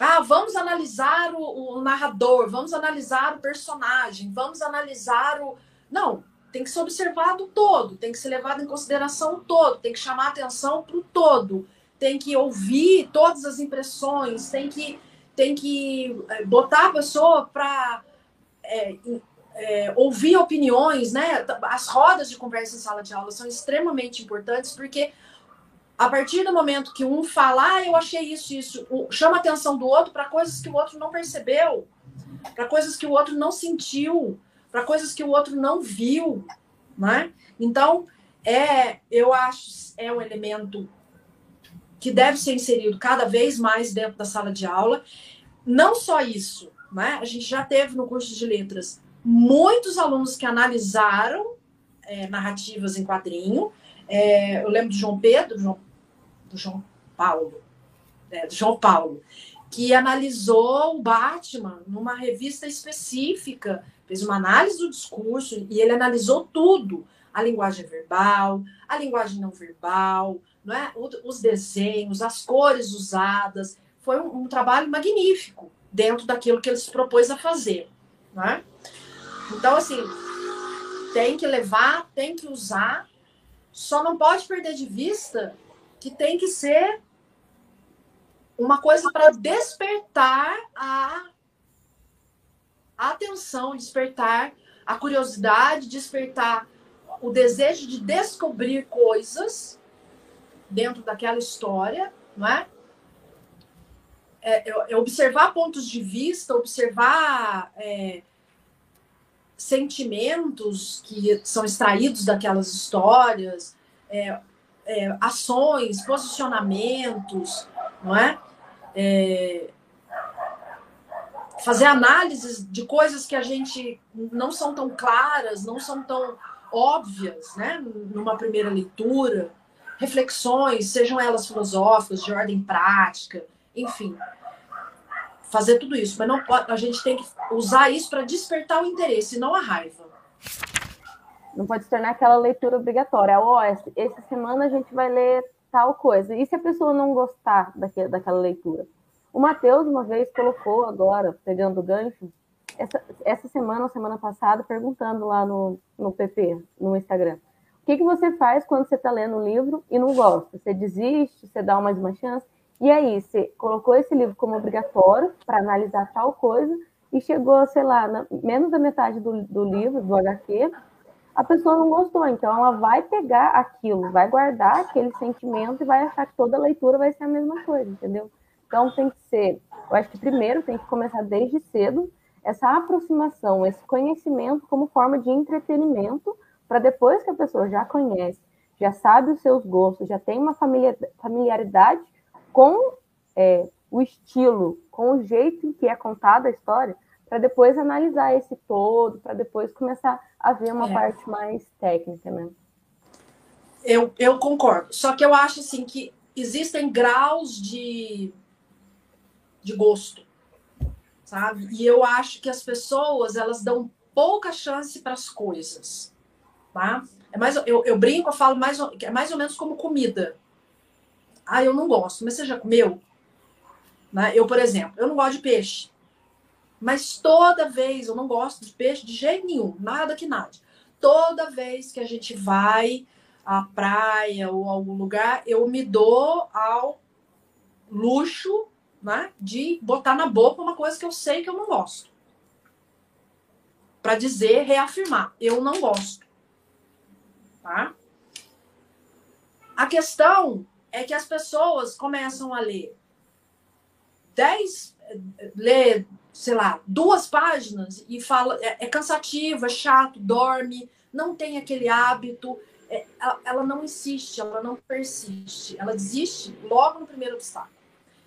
ah vamos analisar o, o, narrador vamos analisar o personagem vamos analisar o não tem que ser observado todo, tem que ser levado em consideração todo, tem que chamar atenção para o todo, tem que ouvir todas as impressões, tem que, tem que eh, botar a pessoa para é, é, ouvir opiniões, né? As rodas de conversa em sala de aula são extremamente importantes porque a partir do momento que um fala, ah, eu achei isso, isso, chama a atenção do outro para coisas que o outro não percebeu, para coisas que o outro não sentiu, para coisas que o outro não viu, né? Então, é, eu acho, é um elemento que deve ser inserido cada vez mais dentro da sala de aula. Não só isso, né? A gente já teve no curso de letras muitos alunos que analisaram é, narrativas em quadrinho. É, eu lembro do João Pedro, João, do João Paulo, é, do João Paulo, que analisou o Batman numa revista específica fez uma análise do discurso e ele analisou tudo: a linguagem verbal, a linguagem não verbal, não é? os desenhos, as cores usadas. Foi um, um trabalho magnífico dentro daquilo que ele se propôs a fazer. Não é? Então, assim, tem que levar, tem que usar, só não pode perder de vista que tem que ser uma coisa para despertar a atenção, despertar a curiosidade, despertar o desejo de descobrir coisas dentro daquela história, não é? É, é, observar pontos de vista, observar é, sentimentos que são extraídos daquelas histórias, é, é, ações, posicionamentos, não é? é? Fazer análises de coisas que a gente não são tão claras, não são tão óbvias, né? Numa primeira leitura, reflexões, sejam elas filosóficas, de ordem prática, enfim, fazer tudo isso, mas não pode, a gente tem que usar isso para despertar o interesse, não a raiva. Não pode se tornar aquela leitura obrigatória. Ó, oh, essa semana a gente vai ler tal coisa. E se a pessoa não gostar daquela leitura? O Matheus, uma vez, colocou agora, pegando o gancho, essa, essa semana, semana passada, perguntando lá no, no PP, no Instagram. O que, que você faz quando você está lendo um livro e não gosta? Você desiste? Você dá mais uma chance? E aí, você colocou esse livro como obrigatório para analisar tal coisa e chegou, sei lá, na, menos da metade do, do livro, do HQ, a pessoa não gostou. Então, ela vai pegar aquilo, vai guardar aquele sentimento e vai achar que toda leitura vai ser a mesma coisa, entendeu? Então, tem que ser, eu acho que primeiro tem que começar desde cedo essa aproximação, esse conhecimento como forma de entretenimento, para depois que a pessoa já conhece, já sabe os seus gostos, já tem uma familiaridade com é, o estilo, com o jeito em que é contada a história, para depois analisar esse todo, para depois começar a ver uma é. parte mais técnica, né? Eu, eu concordo. Só que eu acho assim que existem graus de, de gosto, sabe? E eu acho que as pessoas elas dão pouca chance para as coisas, tá? É mais, eu, eu brinco, eu falo mais, é mais ou menos como comida. Ah, eu não gosto, mas você já comeu? Né? Eu, por exemplo, eu não gosto de peixe. Mas toda vez, eu não gosto de peixe de jeito nenhum, nada que nada. Toda vez que a gente vai à praia ou a algum lugar, eu me dou ao luxo né, de botar na boca uma coisa que eu sei que eu não gosto. Para dizer, reafirmar, eu não gosto. Tá? A questão é que as pessoas começam a ler dez, ler, sei lá, duas páginas e fala, é, é cansativo, é chato, dorme, não tem aquele hábito, é, ela, ela, não insiste, ela não persiste, ela desiste logo no primeiro obstáculo.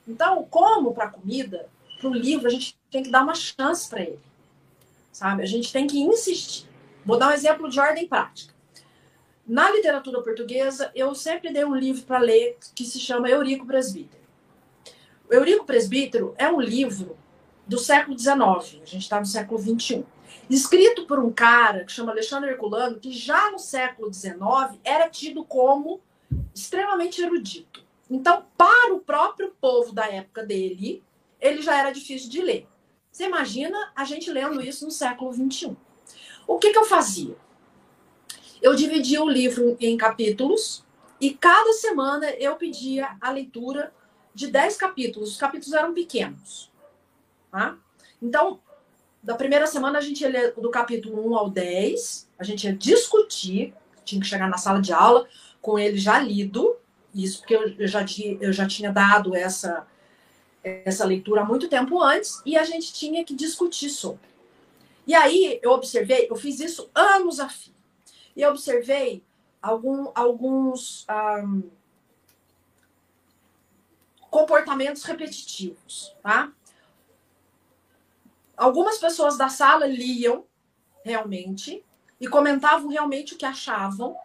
Então, como para a comida, para o livro, a gente tem que dar uma chance para ele, sabe? A gente tem que insistir. Vou dar um exemplo de ordem prática. Na literatura portuguesa, eu sempre dei um livro para ler que se chama Eurico Presbítero. O Eurico Presbítero é um livro do século XIX, a gente está no século XXI, escrito por um cara que chama Alexandre Herculano, que já no século XIX era tido como extremamente erudito. Então, para o próprio povo da época dele, ele já era difícil de ler. Você imagina a gente lendo isso no século XXI. O que, que eu fazia? Eu dividia o livro em capítulos e cada semana eu pedia a leitura de 10 capítulos. Os capítulos eram pequenos. Tá? Então, da primeira semana a gente ia ler do capítulo 1 ao 10, a gente ia discutir, tinha que chegar na sala de aula com ele já lido, isso porque eu já, eu já tinha dado essa, essa leitura há muito tempo antes, e a gente tinha que discutir sobre. E aí eu observei, eu fiz isso anos a fio. E observei algum, alguns um, comportamentos repetitivos, tá? Algumas pessoas da sala liam realmente e comentavam realmente o que achavam.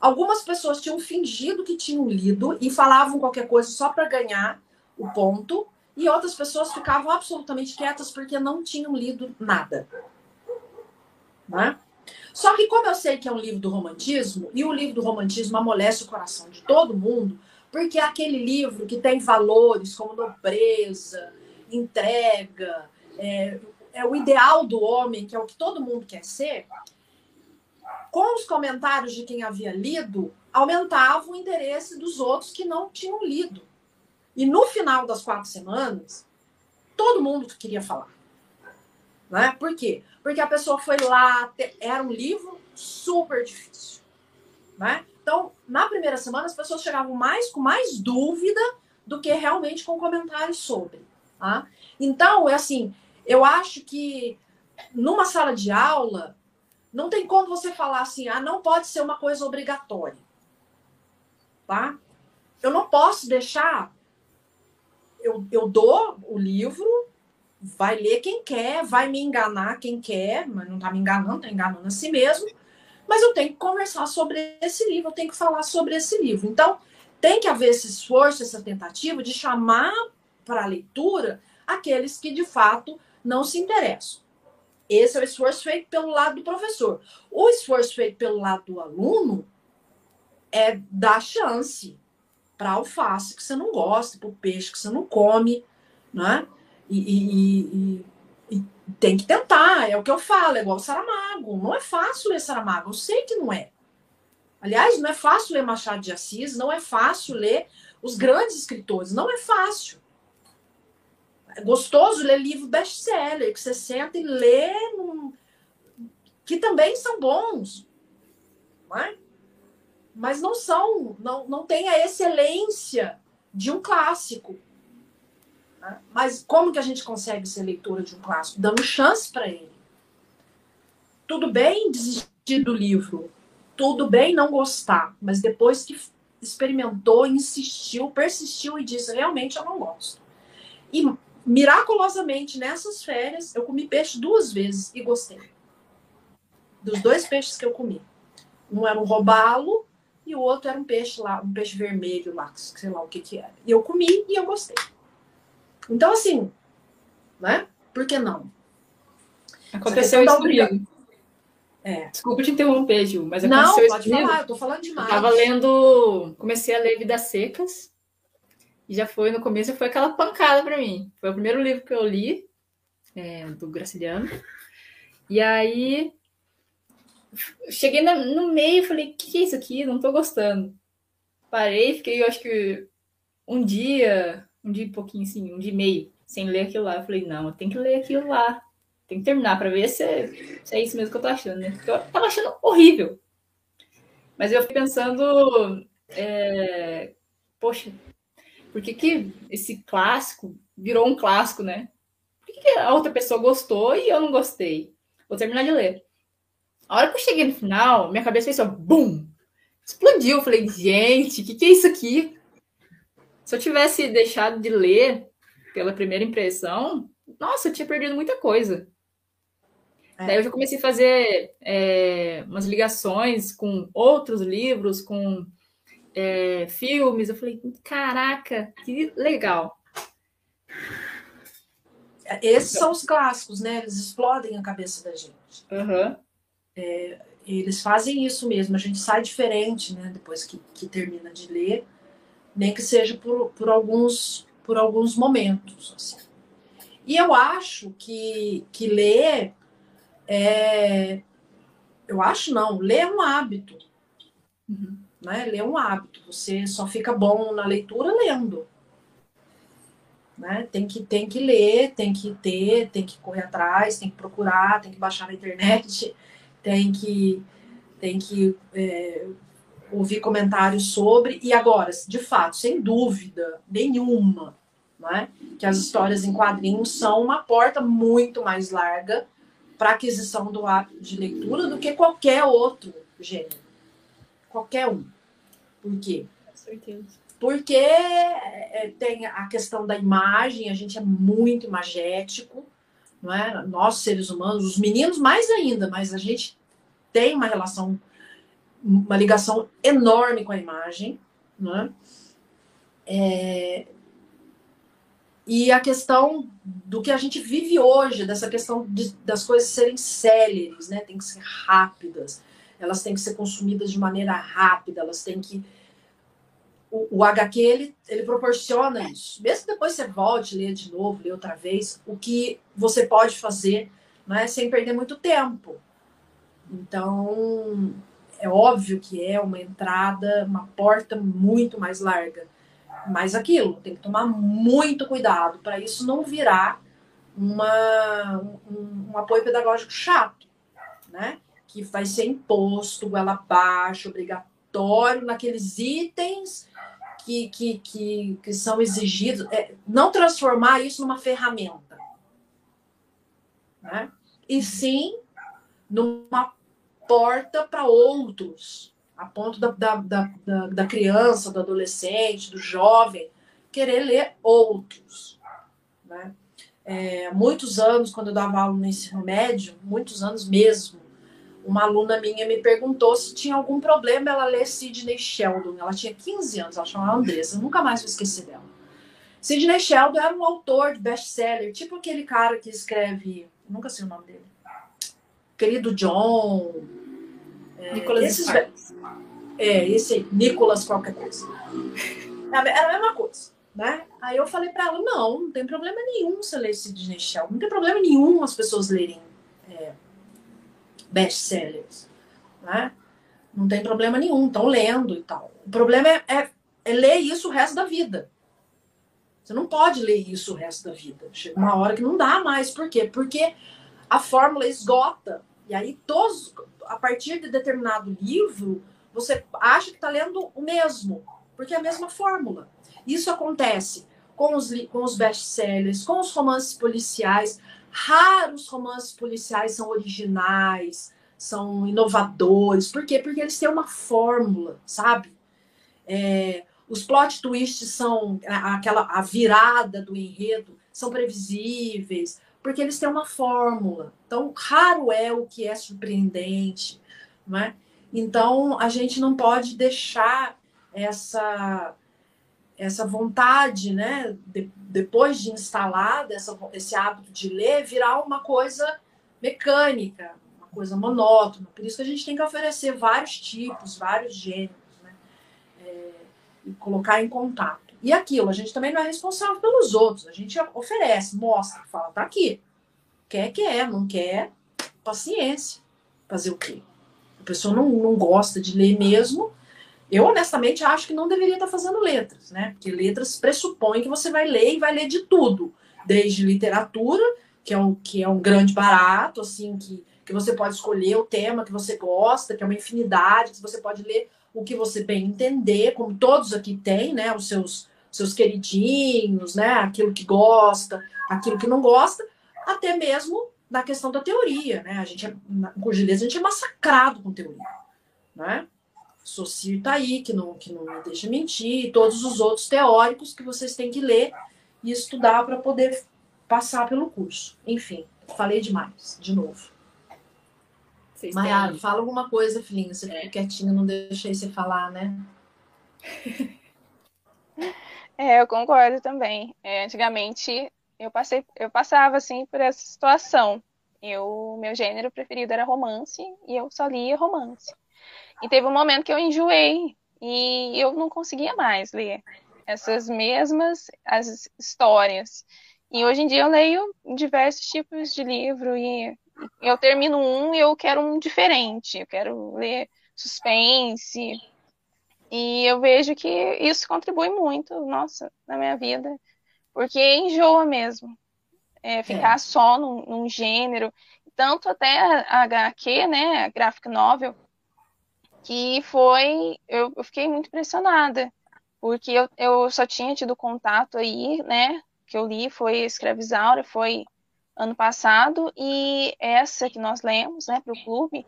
Algumas pessoas tinham fingido que tinham lido e falavam qualquer coisa só para ganhar o ponto, e outras pessoas ficavam absolutamente quietas porque não tinham lido nada. Né? Só que, como eu sei que é um livro do romantismo, e o livro do romantismo amolece o coração de todo mundo, Porque é aquele livro que tem valores como nobreza, entrega, é, é o ideal do homem, que é o que todo mundo quer ser, com os comentários de quem havia lido, aumentava o interesse dos outros que não tinham lido. E no final das quatro semanas, todo mundo queria falar. Né? Por quê? Porque a pessoa foi lá, era um livro super difícil. Né? Então, na primeira semana, as pessoas chegavam mais com mais dúvida do que realmente com comentários sobre. Tá? Então, é assim, eu acho que numa sala de aula, não tem como você falar assim, ah, não pode ser uma coisa obrigatória. Tá? Eu não posso deixar. Eu, eu dou o livro, vai ler quem quer, vai me enganar quem quer, mas não está me enganando, está enganando a si mesmo. Mas eu tenho que conversar sobre esse livro, eu tenho que falar sobre esse livro. Então, tem que haver esse esforço, essa tentativa de chamar para a leitura aqueles que de fato não se interessam. Esse é o esforço feito pelo lado do professor. O esforço feito pelo lado do aluno é dar chance para alface que você não gosta, para o peixe que você não come, né? E, e, e, e, tem que tentar, é o que eu falo, é igual Saramago. Não é fácil ler Saramago, eu sei que não é. Aliás, não é fácil ler Machado de Assis, não é fácil ler os grandes escritores, não é fácil. É gostoso ler livro best-seller, que você senta e lê, num... que também são bons. Não é? Mas não são, não, não tem a excelência de um clássico. Né? Mas como que a gente consegue ser leitora de um clássico? Dando chance para ele. Tudo bem desistir do livro, tudo bem não gostar, mas depois que experimentou, insistiu, persistiu e disse: realmente eu não gosto. E miraculosamente, nessas férias, eu comi peixe duas vezes e gostei. Dos dois peixes que eu comi. Um era um robalo e o outro era um peixe lá, um peixe vermelho lá, sei lá o que que era. E eu comi e eu gostei. Então, assim, né? Por que não? Aconteceu isso comigo. É. Desculpa te interromper, Gil, mas aconteceu não, pode falar, eu tô falando demais. Eu tava lendo, comecei a ler Vidas Secas, já foi, no começo, foi aquela pancada para mim. Foi o primeiro livro que eu li, é, do Graciliano. E aí, cheguei no meio e falei, o que, que é isso aqui? Não tô gostando. Parei, fiquei, eu acho que um dia, um dia e pouquinho assim, um dia e meio, sem ler aquilo lá. Eu falei, não, eu tenho que ler aquilo lá. Tem que terminar para ver se é, se é isso mesmo que eu tô achando, né? Porque eu tava achando horrível. Mas eu fiquei pensando, é, poxa, por que, que esse clássico virou um clássico, né? Por que, que a outra pessoa gostou e eu não gostei? Vou terminar de ler. A hora que eu cheguei no final, minha cabeça fez assim, bum! Explodiu. Eu falei, gente, o que, que é isso aqui? Se eu tivesse deixado de ler pela primeira impressão, nossa, eu tinha perdido muita coisa. É. Daí eu já comecei a fazer é, umas ligações com outros livros, com é, filmes. Eu falei, caraca, que legal. Esses são os clássicos, né? Eles explodem a cabeça da gente. Uhum. É, eles fazem isso mesmo. A gente sai diferente, né? Depois que, que termina de ler, nem que seja por, por alguns por alguns momentos. Assim. E eu acho que, que ler é, eu acho não, ler é um hábito. Uhum. Né? Ler é um hábito. Você só fica bom na leitura lendo. Né? Tem, que, tem que ler, tem que ter, tem que correr atrás, tem que procurar, tem que baixar na internet, [LAUGHS] tem que, tem que é, ouvir comentários sobre. E agora, de fato, sem dúvida nenhuma, né? que as histórias em quadrinhos são uma porta muito mais larga para aquisição do hábito de leitura do que qualquer outro gênero. Qualquer um. Por quê? Com certeza. Porque é, tem a questão da imagem, a gente é muito imagético, não é? Nós, seres humanos, os meninos mais ainda, mas a gente tem uma relação, uma ligação enorme com a imagem, não é? é e a questão do que a gente vive hoje, dessa questão de, das coisas serem céleres, né? Tem que ser rápidas elas têm que ser consumidas de maneira rápida, elas têm que. o, o HQ ele, ele proporciona isso. Mesmo depois você volte, ler de novo, ler outra vez, o que você pode fazer né, sem perder muito tempo. Então, é óbvio que é uma entrada, uma porta muito mais larga. Mas aquilo, tem que tomar muito cuidado para isso não virar uma, um, um, apoio pedagógico chato, né? Que vai ser imposto, goela abaixo, obrigatório naqueles itens que, que, que, que são exigidos. É, não transformar isso numa ferramenta, né? E sim numa porta para outros, a ponto da, da, da, da criança, do adolescente, do jovem, querer ler outros. Né? É, muitos anos, quando eu dava aula no ensino médio, muitos anos mesmo, uma aluna minha me perguntou se tinha algum problema ela ler Sidney Sheldon. Ela tinha 15 anos, ela chamava Andressa, nunca mais vou esquecer dela. Sidney Sheldon era um autor de best-seller, tipo aquele cara que escreve, nunca sei o nome dele, querido John, é, Nicolas esses, É, esse Nicolas qualquer coisa. Era a mesma coisa, né? Aí eu falei para ela, não, não tem problema nenhum você ler Disney Shell. Não tem problema nenhum as pessoas lerem é, best-sellers, né? Não tem problema nenhum, estão lendo e tal. O problema é, é, é ler isso o resto da vida. Você não pode ler isso o resto da vida. Chega uma hora que não dá mais. Por quê? Porque a fórmula esgota. E aí, todos, a partir de determinado livro, você acha que está lendo o mesmo, porque é a mesma fórmula. Isso acontece com os, com os best-sellers, com os romances policiais. Raros romances policiais são originais, são inovadores. Por quê? Porque eles têm uma fórmula, sabe? É, os plot twists são aquela a virada do enredo são previsíveis porque eles têm uma fórmula. Então, raro é o que é surpreendente, não é? Então, a gente não pode deixar essa essa vontade, né, de, depois de instalada essa, esse hábito de ler, virar uma coisa mecânica, uma coisa monótona. Por isso que a gente tem que oferecer vários tipos, vários gêneros, né, é, e colocar em contato. E aquilo, a gente também não é responsável pelos outros. A gente oferece, mostra, fala, tá aqui. Quer, quer, não quer, paciência. Fazer o quê? A pessoa não, não gosta de ler mesmo. Eu, honestamente, acho que não deveria estar fazendo letras, né? Porque letras pressupõem que você vai ler e vai ler de tudo. Desde literatura, que é um, que é um grande barato, assim, que, que você pode escolher o tema que você gosta, que é uma infinidade, que você pode ler o que você bem entender, como todos aqui têm, né? Os seus seus queridinhos, né? Aquilo que gosta, aquilo que não gosta, até mesmo na questão da teoria, né? A gente é, com a gente é massacrado com teoria, né? Socir tá aí, que não, que não me deixa mentir, e todos os outros teóricos que vocês têm que ler e estudar para poder passar pelo curso. Enfim, falei demais, de novo. Maiara, fala alguma coisa, filhinha. Você é. ficou quietinha, não deixei você falar, né? [LAUGHS] É, eu concordo também. É, antigamente eu passei, eu passava assim por essa situação. Eu, meu gênero preferido era romance e eu só lia romance. E teve um momento que eu enjoei e eu não conseguia mais ler essas mesmas as histórias. E hoje em dia eu leio diversos tipos de livro e eu termino um e eu quero um diferente. Eu quero ler suspense, e eu vejo que isso contribui muito, nossa, na minha vida, porque enjoa mesmo. É, ficar é. só num, num, gênero, tanto até a HQ, né, a graphic novel, que foi, eu, eu fiquei muito impressionada, porque eu, eu só tinha tido contato aí, né, que eu li foi Escravizaura, foi ano passado, e essa que nós lemos, né, para o clube,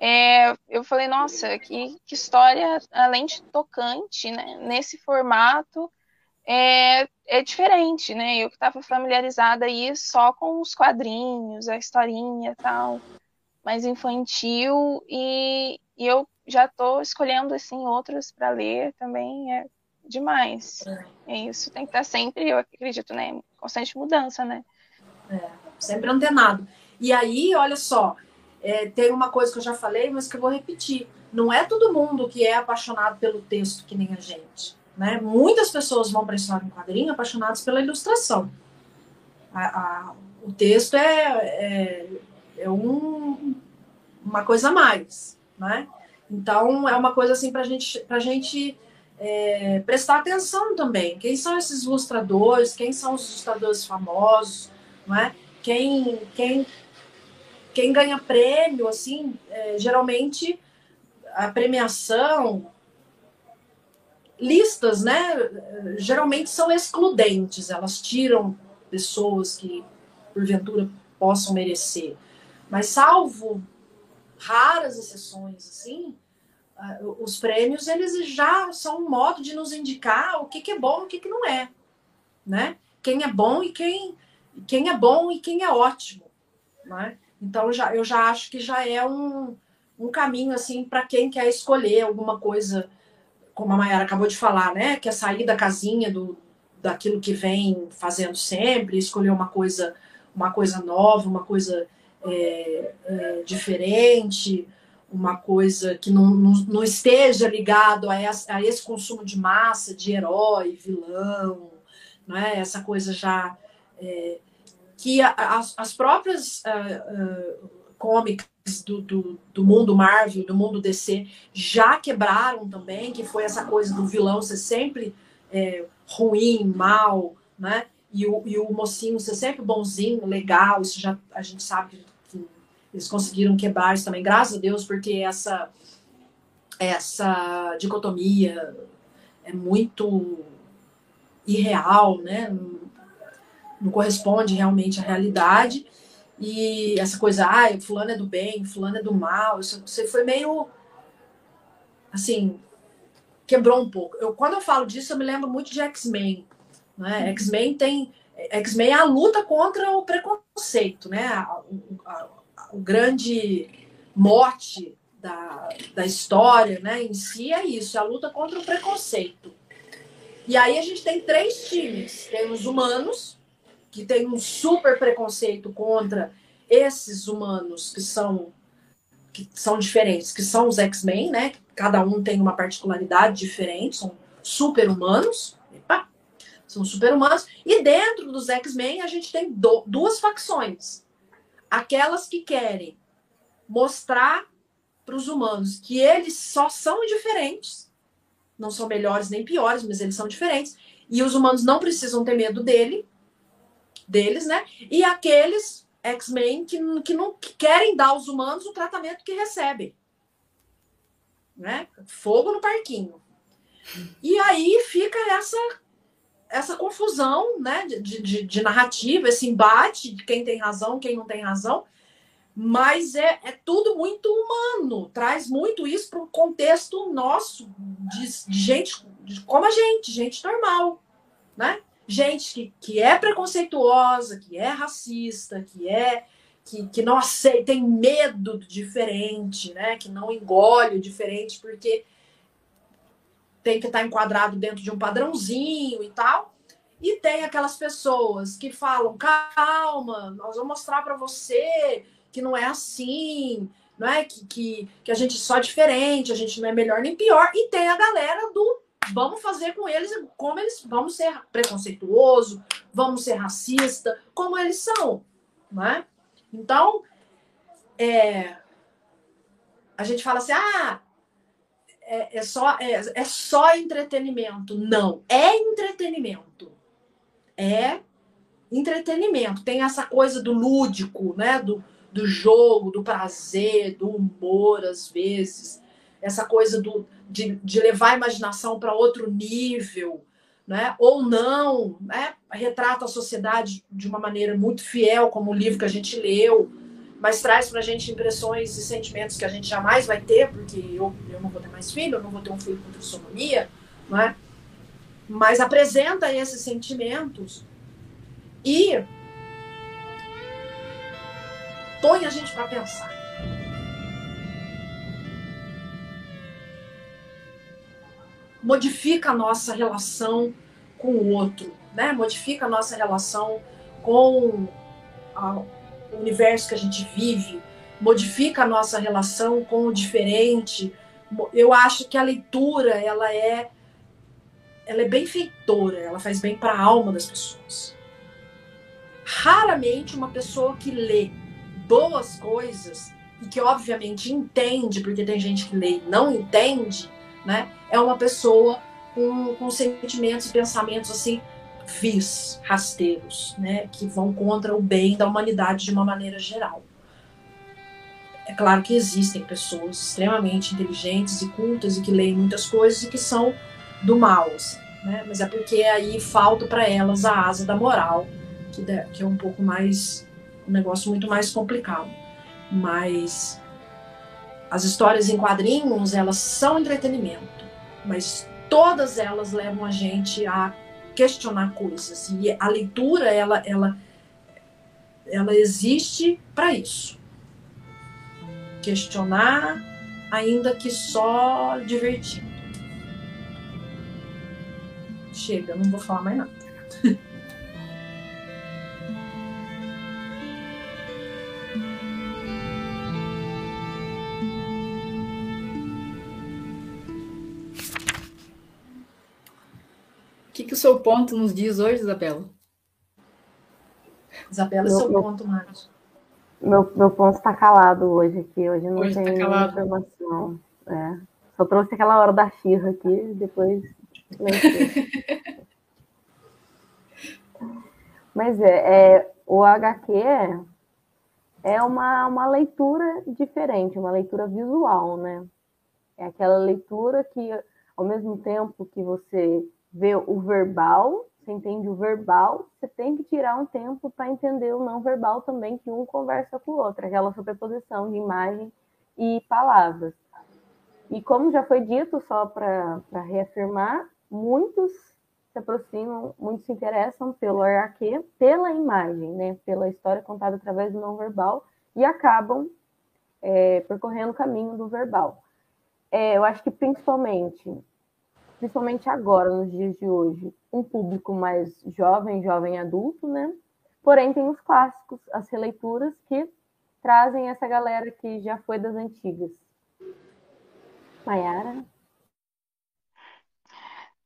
é, eu falei, nossa, que, que, história, além de tocante, né, nesse formato, é, é diferente, né? Eu que estava familiarizada aí só com os quadrinhos, a historinha tal, mais infantil, e, e eu já estou escolhendo, assim, outros para ler também, é demais. É. isso, tem que estar sempre, eu acredito, né, constante mudança, né? É, sempre antenado. E aí, olha só, é, tem uma coisa que eu já falei, mas que eu vou repetir. Não é todo mundo que é apaixonado pelo texto que nem a gente. Né? Muitas pessoas vão para a história em quadrinho apaixonadas pela ilustração. A, a, o texto é, é, é um, uma coisa a mais, né? Então é uma coisa assim para gente, a gente é, prestar atenção também. Quem são esses ilustradores? Quem são os ilustradores famosos? Não é? Quem, quem, quem ganha prêmio, assim, é, geralmente a premiação listas, né, geralmente são excludentes, elas tiram pessoas que porventura possam merecer. Mas salvo raras exceções assim, os prêmios eles já são um modo de nos indicar o que, que é bom e o que, que não é, né? Quem é bom e quem quem é bom e quem é ótimo, né? Então já eu já acho que já é um, um caminho assim para quem quer escolher alguma coisa como a Mayara acabou de falar, né? Que é sair da casinha do, daquilo que vem fazendo sempre, escolher uma coisa, uma coisa nova, uma coisa é, é, diferente, uma coisa que não, não, não esteja ligado a, essa, a, esse consumo de massa, de herói, vilão, não é? Essa coisa já é, que a, as, as próprias uh, uh, do, do, do, mundo Marvel, do mundo DC, já quebraram também, que foi essa coisa do vilão ser sempre é, ruim, mal, né? E o, e o mocinho ser sempre bonzinho, legal, isso já a gente sabe que eles conseguiram quebrar isso também, graças a Deus, porque essa, essa dicotomia é muito irreal, né? Não, não corresponde realmente à realidade. E essa coisa, ah, fulano é do bem, fulano é do mal, isso, você foi meio assim, quebrou um pouco. Eu, quando eu falo disso, eu me lembro muito de X-Men. Né? X-Men tem. X-Men é a luta contra o preconceito, né? O, a, o grande mote da, da história, né, em si é isso, é a luta contra o preconceito. E aí a gente tem três times. Tem os humanos, que tem um super preconceito contra esses humanos que são que são diferentes, que são os X-Men, né? Cada um tem uma particularidade diferente, são super-humanos. São super-humanos. E dentro dos X-Men a gente tem do, duas facções. Aquelas que querem mostrar para os humanos que eles só são diferentes, não são melhores nem piores, mas eles são diferentes. E os humanos não precisam ter medo dele, deles, né? E aqueles X-Men que, que não que querem dar aos humanos o tratamento que recebem. Né? Fogo no parquinho. E aí fica essa essa confusão né, de, de, de, narrativa, esse embate de quem tem razão, quem não tem razão, mas é, é tudo muito humano, traz muito isso para o contexto nosso, de, de gente de, como a gente, gente normal, né? gente que, que é preconceituosa, que é racista, que é que, que não aceita, tem medo do diferente, né? Que não engole o diferente porque tem que estar enquadrado dentro de um padrãozinho e tal. E tem aquelas pessoas que falam: calma, nós vamos mostrar para você que não é assim, não é que, que, que a gente só é diferente, a gente não é melhor nem pior. E tem a galera do vamos fazer com eles como eles vamos ser preconceituoso, vamos ser racista, como eles são, né? Então, é, a gente fala assim, ah, é, é só é, é só entretenimento. Não, é entretenimento. É entretenimento. Tem essa coisa do lúdico, né? Do, do jogo, do prazer, do humor, às vezes. Essa coisa do, de, de levar a imaginação para outro nível, né? ou não, né? retrata a sociedade de uma maneira muito fiel, como o livro que a gente leu, mas traz para a gente impressões e sentimentos que a gente jamais vai ter, porque eu, eu não vou ter mais filho, eu não vou ter um filho com trissomia, né? mas apresenta esses sentimentos e põe a gente para pensar. modifica a nossa relação com o outro, né? Modifica a nossa relação com a, o universo que a gente vive, modifica a nossa relação com o diferente. Eu acho que a leitura ela é ela é benfeitora, ela faz bem para a alma das pessoas. Raramente uma pessoa que lê boas coisas e que obviamente entende, porque tem gente que lê e não entende, né? É uma pessoa com, com sentimentos e pensamentos assim vis, rasteiros, né? Que vão contra o bem da humanidade de uma maneira geral. É claro que existem pessoas extremamente inteligentes e cultas e que leem muitas coisas e que são do mal, assim, né? Mas é porque aí falta para elas a asa da moral, que, que é um pouco mais um negócio muito mais complicado. Mas as histórias em quadrinhos, elas são entretenimento, mas todas elas levam a gente a questionar coisas. E a leitura, ela, ela, ela existe para isso. Questionar, ainda que só divertindo. Chega, não vou falar mais nada. [LAUGHS] que, que o seu ponto nos diz hoje, Isabela? Isabela, meu, seu meu, ponto, Marcos. Meu, meu ponto está calado hoje aqui. Hoje não hoje tá tem tá informação. É. Só trouxe aquela hora da xirra aqui, depois. [LAUGHS] Mas é, é, o HQ é uma, uma leitura diferente, uma leitura visual, né? É aquela leitura que, ao mesmo tempo que você vê o verbal, você entende o verbal, você tem que tirar um tempo para entender o não verbal também, que um conversa com o outro, aquela sobreposição de imagem e palavras. E como já foi dito, só para reafirmar, muitos se aproximam, muitos se interessam pelo HQ, pela imagem, né, pela história contada através do não verbal, e acabam é, percorrendo o caminho do verbal. É, eu acho que principalmente principalmente agora, nos dias de hoje, um público mais jovem, jovem adulto, né? Porém, tem os clássicos, as releituras que trazem essa galera que já foi das antigas. Mayara?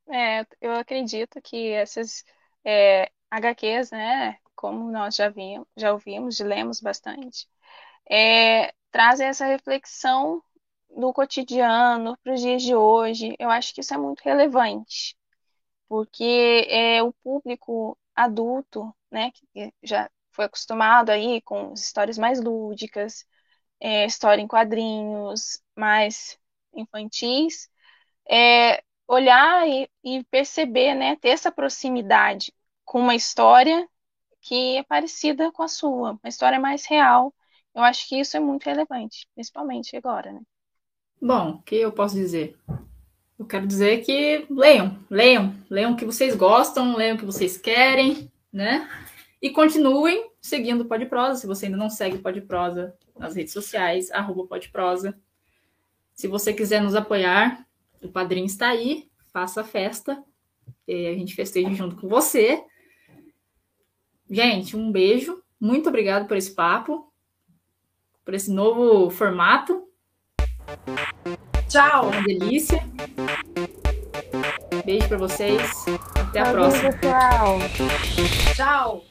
É, eu acredito que essas é, HQs, né, como nós já, vimos, já ouvimos, lemos bastante, é, trazem essa reflexão do cotidiano para os dias de hoje, eu acho que isso é muito relevante, porque é o público adulto, né, que já foi acostumado aí com histórias mais lúdicas, é, história em quadrinhos, mais infantis, é, olhar e, e perceber, né, ter essa proximidade com uma história que é parecida com a sua, uma história mais real. Eu acho que isso é muito relevante, principalmente agora, né? Bom, o que eu posso dizer? Eu quero dizer que leiam, leiam, leiam o que vocês gostam, leiam o que vocês querem, né? E continuem seguindo o Pode Prosa. Se você ainda não segue o Pode Prosa nas redes sociais, arroba Pode Prosa. Se você quiser nos apoiar, o padrinho está aí, faça a festa. E a gente festeja junto com você. Gente, um beijo. Muito obrigado por esse papo, por esse novo formato. Tchau, uma delícia. Beijo para vocês. Até a próxima. Pessoal. Tchau.